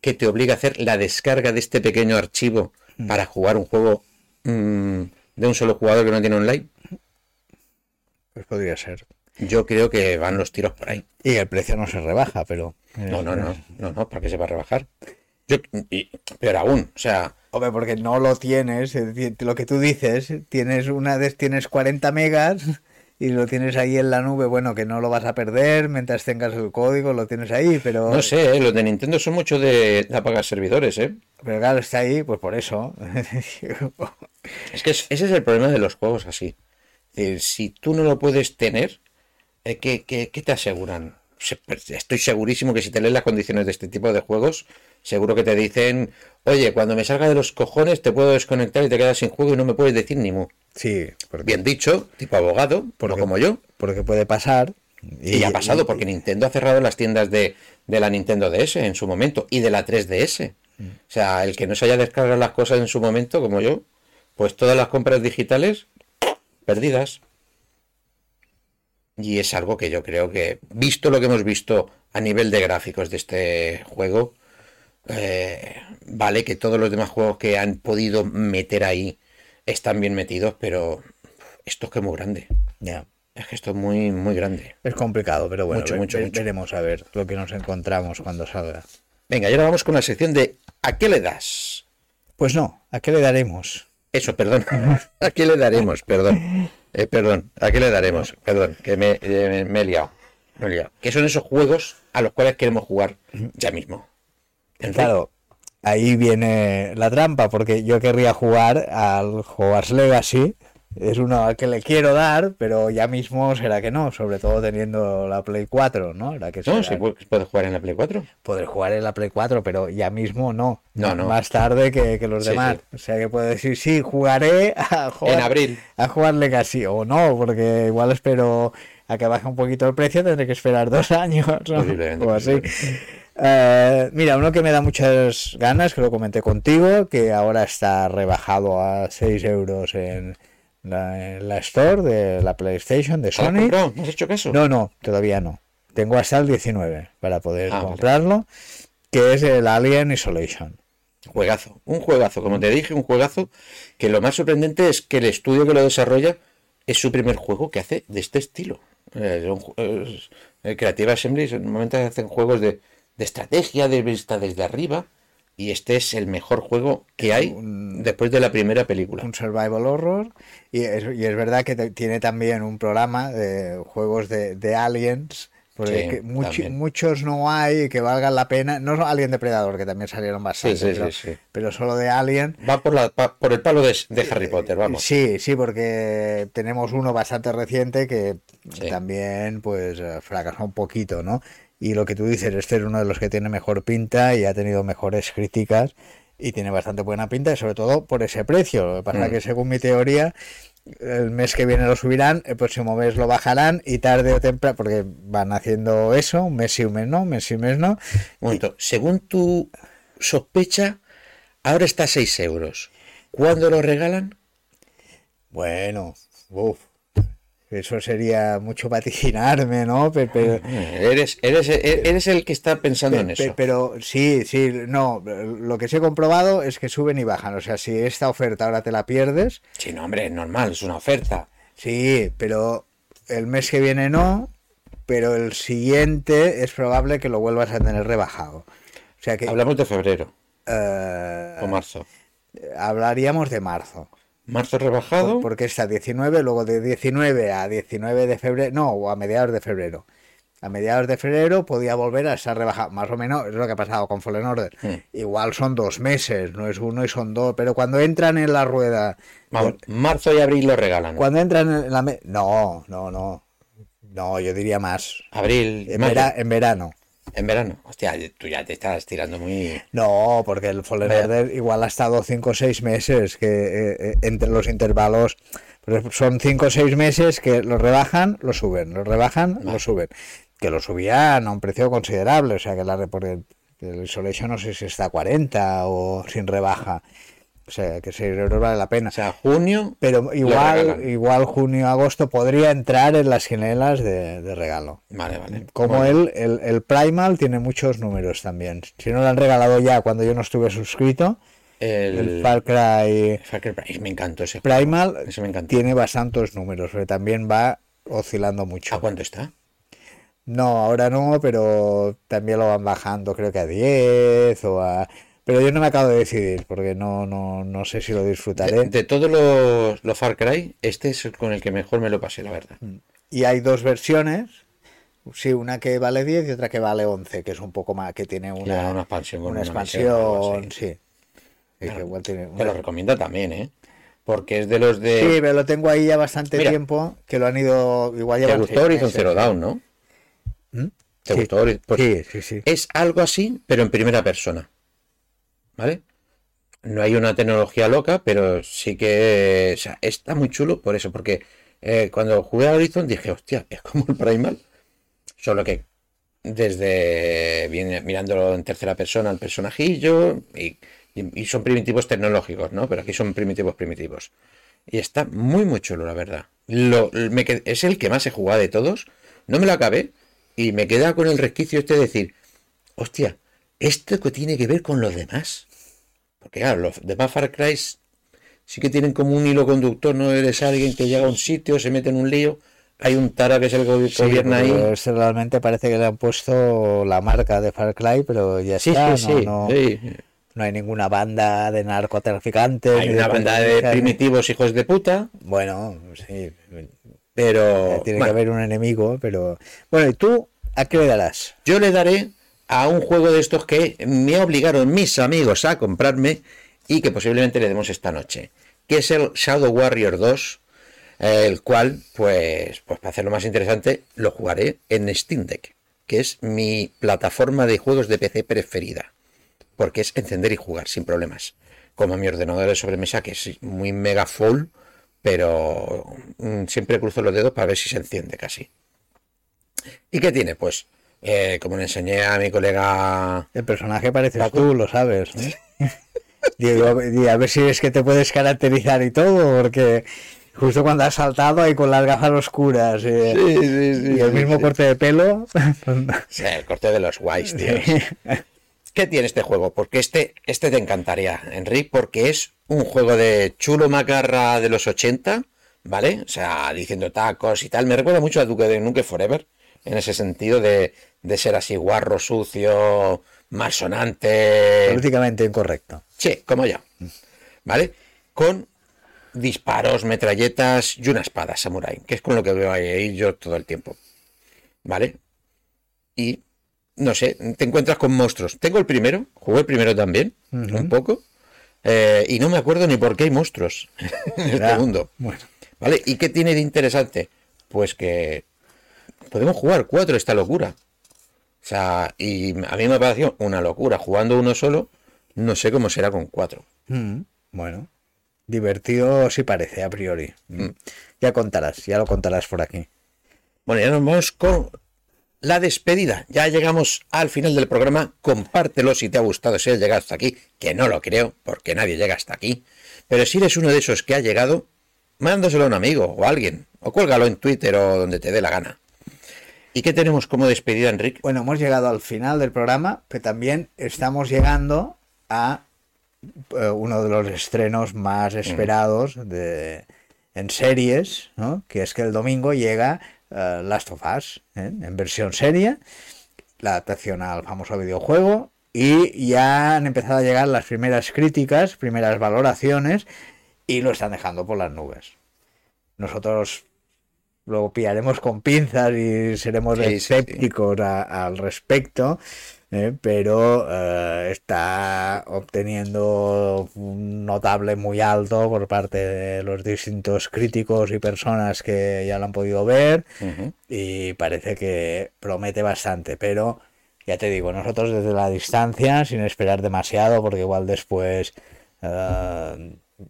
que te obliga a hacer la descarga de este pequeño archivo para jugar un juego mm, de un solo jugador que no tiene online. Pues podría ser. Yo creo que van los tiros por ahí. Y el precio no se rebaja, pero. eh, No, no, no, no, no, ¿para qué se va a rebajar? Yo, y, peor aún, o sea, Hombre, porque no lo tienes, lo que tú dices, tienes una vez tienes 40 megas y lo tienes ahí en la nube, bueno, que no lo vas a perder mientras tengas el código, lo tienes ahí, pero, no sé, ¿eh? los de Nintendo son mucho de, de apagar servidores, ¿eh? pero claro, está ahí, pues por eso. Es que es- ese es el problema de los juegos así. Si tú no lo puedes tener, eh, ¿qué, qué- qué te aseguran? Pues, Estoy segurísimo que si te lees las condiciones de este tipo de juegos, seguro que te dicen, oye, cuando me salga de los cojones te puedo desconectar y te quedas sin juego y no me puedes decir ni mu. Sí, porque, Bien dicho, tipo abogado, Porque- no como yo. porque puede pasar. Y, ha pasado porque Nintendo ha cerrado las tiendas de, de la Nintendo DS en su momento y de la 3DS. Mm. O sea, el que no se haya descargado las cosas en su momento, como yo, pues todas las compras digitales perdidas. Y es algo que yo creo que, visto lo que hemos visto a nivel de gráficos de este juego, eh, vale que todos los demás juegos que han podido meter ahí están bien metidos, pero esto es que es muy grande. Ya. Es que esto es muy, muy grande. Es complicado, pero bueno, Mucho, ve- mucho, ve- mucho. veremos a ver lo que nos encontramos cuando salga. Venga, y ahora vamos con la sección de ¿a qué le das? Pues no, ¿a qué le daremos? Eso, perdón. ¿A qué le daremos? Perdón. Eh, perdón, ¿a qué le daremos? Perdón, que me, eh, me he liado. Me he liado. Que son esos juegos a los cuales queremos jugar ya mismo. Claro, ahí viene la trampa, porque yo querría jugar al Hogwarts Legacy. Es uno al que le quiero dar, pero ya mismo será que no, sobre todo teniendo la Play 4, ¿no? La que ¿No? será- ¿Se puede, puede jugar en la Play 4? poder jugar en la Play 4, pero ya mismo no. No, no. Más tarde que, que los Sí, demás. sí. O sea que puedo decir, sí, jugaré a jugar, En abril. a jugar Legacy o no, porque igual espero a que baje un poquito el precio, tendré que esperar dos años ¿no? O así. Eh, mira, uno que me da muchas ganas, que lo comenté contigo, que ahora está rebajado a 6 euros en la, Store de la PlayStation de ¿Se lo has Sony. comprado? ¿No has hecho caso? No, no, todavía no. Tengo hasta el 19 para poder Ah, vale. comprarlo, que es el Alien Isolation. Juegazo, un juegazo, como te dije, un juegazo que lo más sorprendente es que el estudio que lo desarrolla es su primer juego que hace de este estilo. Eh, son eh, Creative Assembly normalmente hacen juegos de, de estrategia, de vista desde arriba, y este es el mejor juego que hay un- después de la primera película. Un survival horror. Y es, y es verdad que te- tiene también un programa de juegos de, de aliens. Porque Sí, muchos no hay que valgan la pena. No Alien Depredador, que también salieron bastante. Sí, sí, pero, pero solo de Alien. Va por, la, pa- por el palo de, de Harry Potter, vamos. Sí, sí, porque tenemos uno bastante reciente que también pues eh, fracasó un poquito, ¿no? Y lo que tú dices, este es uno de los que tiene mejor pinta y ha tenido mejores críticas y tiene bastante buena pinta y sobre todo por ese precio. Lo que pasa Mm. que según mi teoría el mes que viene lo subirán, el próximo mes lo bajarán y tarde o temprano, porque van haciendo eso, un mes sí, un mes no, un mes sí, un mes no. Un momento, según tu sospecha, ahora está a 6 euros. ¿Cuándo lo regalan? Bueno, uff. Eso sería mucho vaticinarme, ¿no? Pe- Pero, Eres, eres, eres el que está pensando en eso. pero sí, sí, no. Lo que sí he comprobado es que suben y bajan. O sea, si esta oferta ahora te la pierdes, Sí, no, hombre, es normal, es una oferta. sí, pero el mes que viene no. Pero el siguiente es probable que lo vuelvas a tener rebajado. O sea que Hablamos de febrero eh, o marzo. hablaríamos de marzo. Marzo rebajado. Por- porque está 19, luego de 19 a 19 de febrero, no, o a mediados de febrero. A mediados de febrero podía volver a estar rebajado, más o menos es lo que ha pasado con Fallen Order. Igual son dos meses, no es uno y son dos, pero cuando entran en la rueda, marzo y abril lo regalan. cuando entran en la... No, no, no, no, yo diría más. Abril, En, mayo. vera- en verano. En verano. Hostia, tú ya te estás tirando muy. No, porque el Fallen. Order igual ha estado 5 o 6 meses que eh, eh, entre los intervalos. pero son 5 o 6 meses que lo rebajan, lo suben, lo rebajan, lo suben. Que lo subían a un precio considerable, o sea que la porque el Isolation no sé si está a 40 o sin rebaja. O sea que 6 euros vale la pena. O sea, junio. Pero igual, igual junio, agosto podría entrar en las quinelas de, de regalo. Vale, vale. Como Bueno, él, el, el Primal tiene muchos números también. Si no lo han regalado ya cuando yo no estuve suscrito, el, El, Far Cry Far Cry me encantó ese. Primal Ese me encantó. tiene bastantes números, pero también va oscilando mucho. ¿A cuánto está? No, ahora no, pero también lo van bajando, creo que a 10 o a... Pero yo no me acabo de decidir, porque no, no, no sé si lo disfrutaré. De, de todos los, los Far Cry, este es el con el que mejor me lo pasé, la verdad. Y hay dos versiones. Sí, una que vale 10 y otra que vale 11, que es un poco más, que tiene una, Una, una expansión una expansión, sí. Sí, que igual tiene Te lo recomiendo también, ¿eh? Porque es de los Sí, de. pero lo tengo ahí ya bastante Mira. tiempo, que lo han ido, igual ¿Te gustó Horizon. Zero Dawn, no? ¿Mm? ¿Te Sí. gustó Horizon? Pues Sí, sí, sí. Es algo así, pero en primera persona. ¿Vale? No hay una tecnología loca, pero sí que está muy chulo por eso, porque eh, cuando jugué a Horizon dije, hostia, es como el Primal, solo que desde viene mirándolo en tercera persona el personajillo y, son primitivos tecnológicos, ¿no? Pero aquí son primitivos primitivos. Y está muy muy chulo, la verdad. Lo, es el que más he jugado de todos. No me lo acabé y me queda con el resquicio este de decir, hostia, ¿esto que tiene que ver con los demás? Porque claro, los demás Far Cry sí que tienen como un hilo conductor, ¿no? Eres alguien que llega a un sitio, se mete en un lío, hay un tara que es el que Sí, gobierna ahí. realmente parece que le han puesto la marca de Far Cry, pero ya Sí, está, sí, no, sí, no, hay ninguna banda de narcotraficantes. Hay una banda de policías, ni- primitivos hijos de puta, Bueno, sí, pero tiene bueno, que haber un enemigo, pero... Bueno, ¿y tú a qué le darás? yo le daré a un juego de estos que me obligaron mis amigos a comprarme y que posiblemente le demos esta noche, que es el Shadow Warrior 2, eh, el cual, pues, pues para hacerlo más interesante, lo jugaré en Steam Deck, que es mi plataforma de juegos de PC preferida, porque es encender y jugar sin problemas, como mi ordenador de sobremesa, que es muy mega full, pero mm, siempre cruzo los dedos para ver si se enciende casi. ¿Y qué tiene? Pues, eh, como le enseñé a mi colega El personaje pareces tú, lo sabes. Digo, y a ver si es que te puedes caracterizar y todo, porque justo cuando has saltado ahí con las gafas oscuras eh, y el mismo corte de pelo. Sí, el corte de los guays, tío. ¿Qué tiene este juego? Porque este, este te encantaría, Enrique, porque es un juego de chulo macarra de los 80, ¿vale? O sea, diciendo tacos y tal. Me recuerda mucho a Duke de Nuke Forever, en ese sentido de, de ser así guarro, sucio, malsonante. Políticamente incorrecto. Sí, como yo. ¿Vale? Con disparos, metralletas y una espada samurai, que es con lo que veo ahí yo todo el tiempo. ¿Vale? Y no sé, te encuentras con monstruos. Tengo el primero, jugué el primero también, un poco. eh, y no me acuerdo ni por qué hay monstruos en este mundo. Bueno, ¿Vale? ¿Y qué tiene de interesante? Pues que podemos jugar cuatro esta locura. O sea, y a mí me pareció una locura jugando uno solo. No sé cómo será con cuatro. mm, bueno. Divertido sí parece, a priori. Ya contarás, ya lo contarás por aquí. Bueno, ya nos vamos con la despedida. Ya llegamos al final del programa. Compártelo si te ha gustado, si has llegado hasta aquí, que no lo creo, porque nadie llega hasta aquí. Pero si eres uno de esos que ha llegado, mándaselo a un amigo o a alguien, o cuélgalo en Twitter o donde te dé la gana. ¿Y qué tenemos como despedida, Enrique? Bueno, hemos llegado al final del programa, pero también estamos llegando a eh, uno de los estrenos más esperados de, en series, ¿no? que es que el domingo llega eh, Last of Us ¿eh? en versión serie, la adaptación al famoso videojuego, y ya han empezado a llegar las primeras críticas, primeras valoraciones, y lo están dejando por las nubes. Nosotros lo pillaremos con pinzas y seremos Sí, sí, sí. escépticos a- al respecto, ¿eh? pero eh, está obteniendo un notable muy alto por parte de los distintos críticos y personas que ya lo han podido ver y parece que promete bastante, pero ya te digo, nosotros desde la distancia, sin esperar demasiado, porque igual después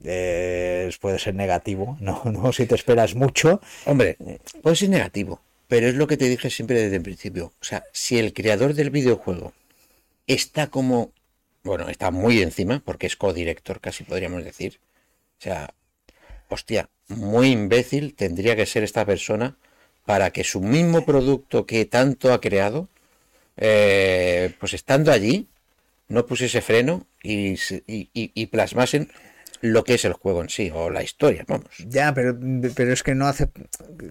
eh, puede ser negativo, ¿no? ¿no? Si te esperas mucho, Hombre, puede ser negativo, pero es lo que te dije siempre desde el principio. O sea, si el creador del videojuego está como, bueno, está muy encima, porque es codirector, casi podríamos decir. O sea, hostia, muy imbécil tendría que ser esta persona para que su mismo producto que tanto ha creado, eh, pues estando allí, no pusiese freno y, y, y- y plasmasen lo que es el juego en sí, o la historia, vamos. ya, pero, pero es que no hace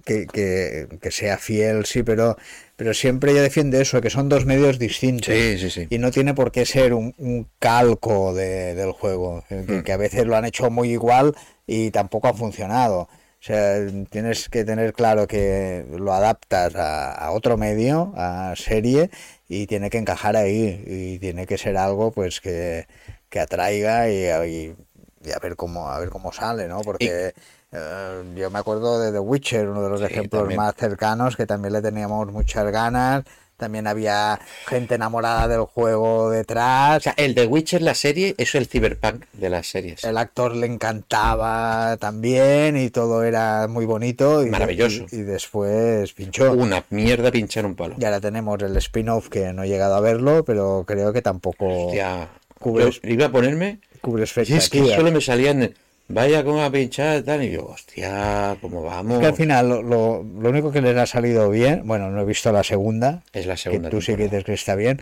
que, que- que sea fiel, sí, pero, pero siempre ella defiende eso, que son dos medios distintos. Sí, sí, sí. Y no tiene por qué ser un, un calco de- del juego, eh, que, que a veces lo han hecho muy igual y tampoco ha funcionado. O sea, tienes que tener claro que lo adaptas a, a otro medio, a serie, y tiene que encajar ahí, y tiene que ser algo pues que, que atraiga y, y- y a ver cómo a ver cómo sale, ¿no? Porque eh, yo me acuerdo de The Witcher, uno de los Sí, ejemplos también. más cercanos, que también le teníamos muchas ganas. También había gente enamorada del juego detrás. O sea, el de Witcher, la serie, es el cyberpunk de las series. El actor le encantaba también y todo era muy bonito. Y, Maravilloso. Y, y después pinchó. Una mierda pinchar un palo. Y ahora tenemos el spin-off que no he llegado a verlo, pero creo que tampoco Hostia, yo iba a ponerme cubre y es que solo me salían, vaya como a pinchar tal, y yo, hostia, ¿cómo vamos? Es que al final lo, lo- lo único que les ha salido bien, bueno, no he visto la segunda, Es la que segunda tú sí que dices que está bien,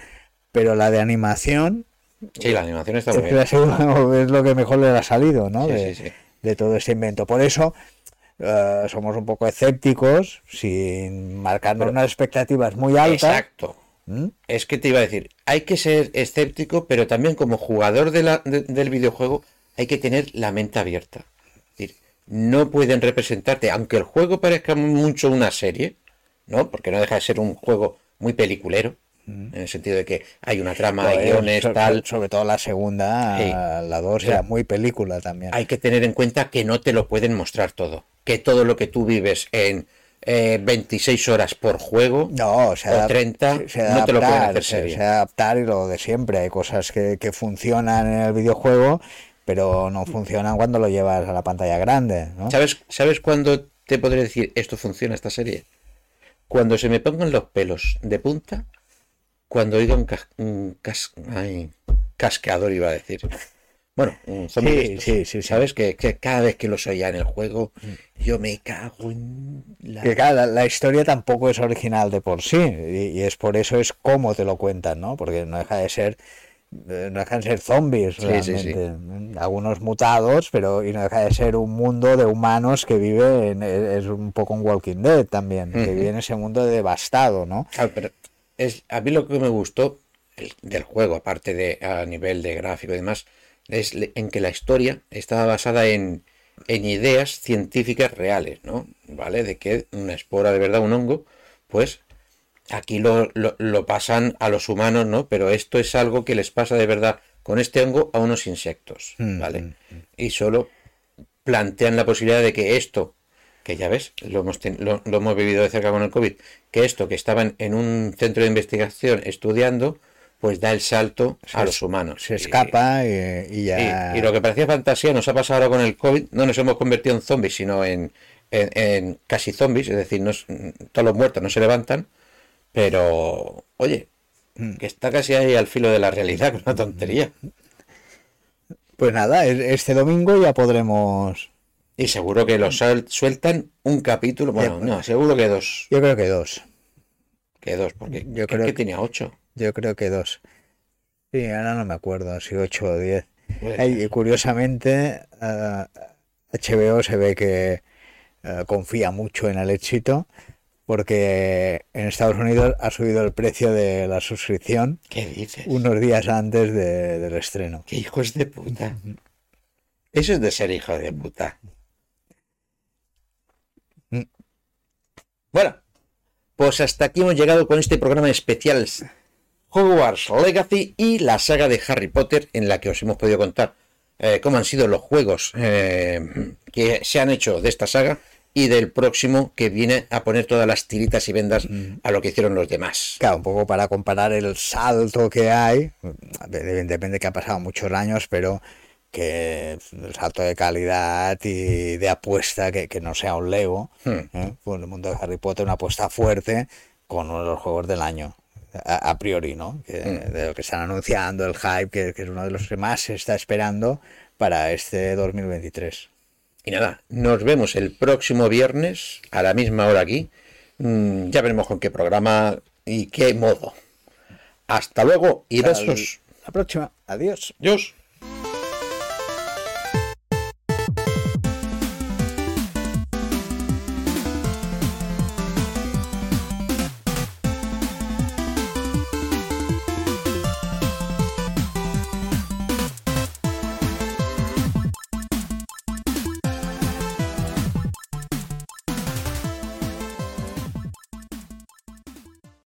pero la de animación Sí, la animación está es, muy que bien. la segunda es lo que mejor les ha salido, ¿no? Sí, de, sí, sí. de todo este invento. Por eso eh, somos un poco escépticos, sin marcarnos unas expectativas muy altas. Exacto. ¿Mm? Es que te iba a decir, hay que ser escéptico, pero también como jugador de la- de- del videojuego hay que tener la mente abierta. Es decir, no pueden representarte, aunque el juego parezca mucho una serie, ¿no? Porque no deja de ser un juego muy peliculero, en el sentido de que hay una trama, hay guiones, so- tal. Sobre todo la segunda, Sí. la dos, O sea, era muy película también. Hay que tener en cuenta que no te lo pueden mostrar todo. Que todo lo que tú vives en eh, 26 horas por juego No, o sea, o 30 se- se no te lo pueden hacer se- serie. se adaptar y lo de siempre. Hay cosas que, que funcionan en el videojuego, pero no funcionan cuando lo llevas a la pantalla grande, ¿no? ¿Sabes, ¿Sabes cuándo te podré decir esto funciona esta serie? Cuando se me pongan los pelos de punta, cuando oiga un, cas- un cas- ay, cascador, iba a decir. Bueno, zombie de Sí, sí, sí. ¿Sabes? Que, que cada vez que los oía en el juego, yo me cago en la... Que claro, la, la historia tampoco es original de por sí, y, y es por eso es cómo te lo cuentan, ¿no? Porque no deja de ser, eh, no dejan de ser zombies sí, realmente, sí. ¿eh? algunos mutados, pero y no deja de ser un mundo de humanos que vive, en, es un poco un Walking Dead también, que vive en ese mundo devastado, ¿no? Ah, pero es, a mí lo que me gustó el- del juego, aparte de a nivel de gráfico y demás, es en que la historia estaba basada en, en ideas científicas reales, ¿no? ¿Vale? De que una espora de verdad, un hongo, pues aquí lo, lo- lo pasan a los humanos, ¿no? Pero esto es algo que les pasa de verdad con este hongo a unos insectos, Mm, ¿vale? mm, Y solo plantean la posibilidad de que esto, que ya ves, lo hemos, ten- lo, lo hemos vivido de cerca con el COVID, que esto que estaban en un centro de investigación estudiando, pues da el salto Se a los humanos. Se Y- escapa y, y y, ya... y lo que parecía fantasía nos ha pasado ahora con el COVID, no nos hemos convertido en zombies, sino en, en- en casi zombies, es decir, nos- todos los muertos no se levantan, pero oye, Mm. que está casi ahí al filo de la realidad, es una tontería. Pues nada, es- este domingo ya podremos Y seguro que los sueltan un capítulo. Bueno, Eh, no, seguro que dos. Yo creo que dos. Que dos, porque Yo creo creo que que- tenía ocho. Yo creo que dos. Sí, ahora no me acuerdo si ocho o diez. Y curiosamente, HBO se ve que eh, confía mucho en el éxito porque en Estados Unidos ha subido el precio de la suscripción ¿Qué dices? unos días antes de- del estreno. ¡Qué hijos de puta! Eso es de ser hijo de puta. Mm. Bueno, pues hasta aquí hemos llegado con este programa especial Hogwarts Legacy y la saga de Harry Potter en la que os hemos podido contar eh, cómo han sido los juegos eh, que se han hecho de esta saga y del próximo que viene a poner todas las tiritas y vendas a lo que hicieron los demás. Claro, un poco para comparar el salto que hay, evidentemente que ha pasado muchos años, pero que el salto de calidad y de apuesta, que, que no sea un Lego, Hmm. ¿eh? Pues el mundo de Harry Potter una apuesta fuerte con uno de los juegos del año, a, a priori, ¿no? Que, Hmm. De lo que están anunciando, el hype, que, que es uno de los que más se está esperando para este 2023. Y nada, nos vemos el próximo viernes a la misma hora aquí. Mm, ya veremos con qué programa y qué modo. Hasta luego y Hasta besos. La próxima, adiós. Adiós.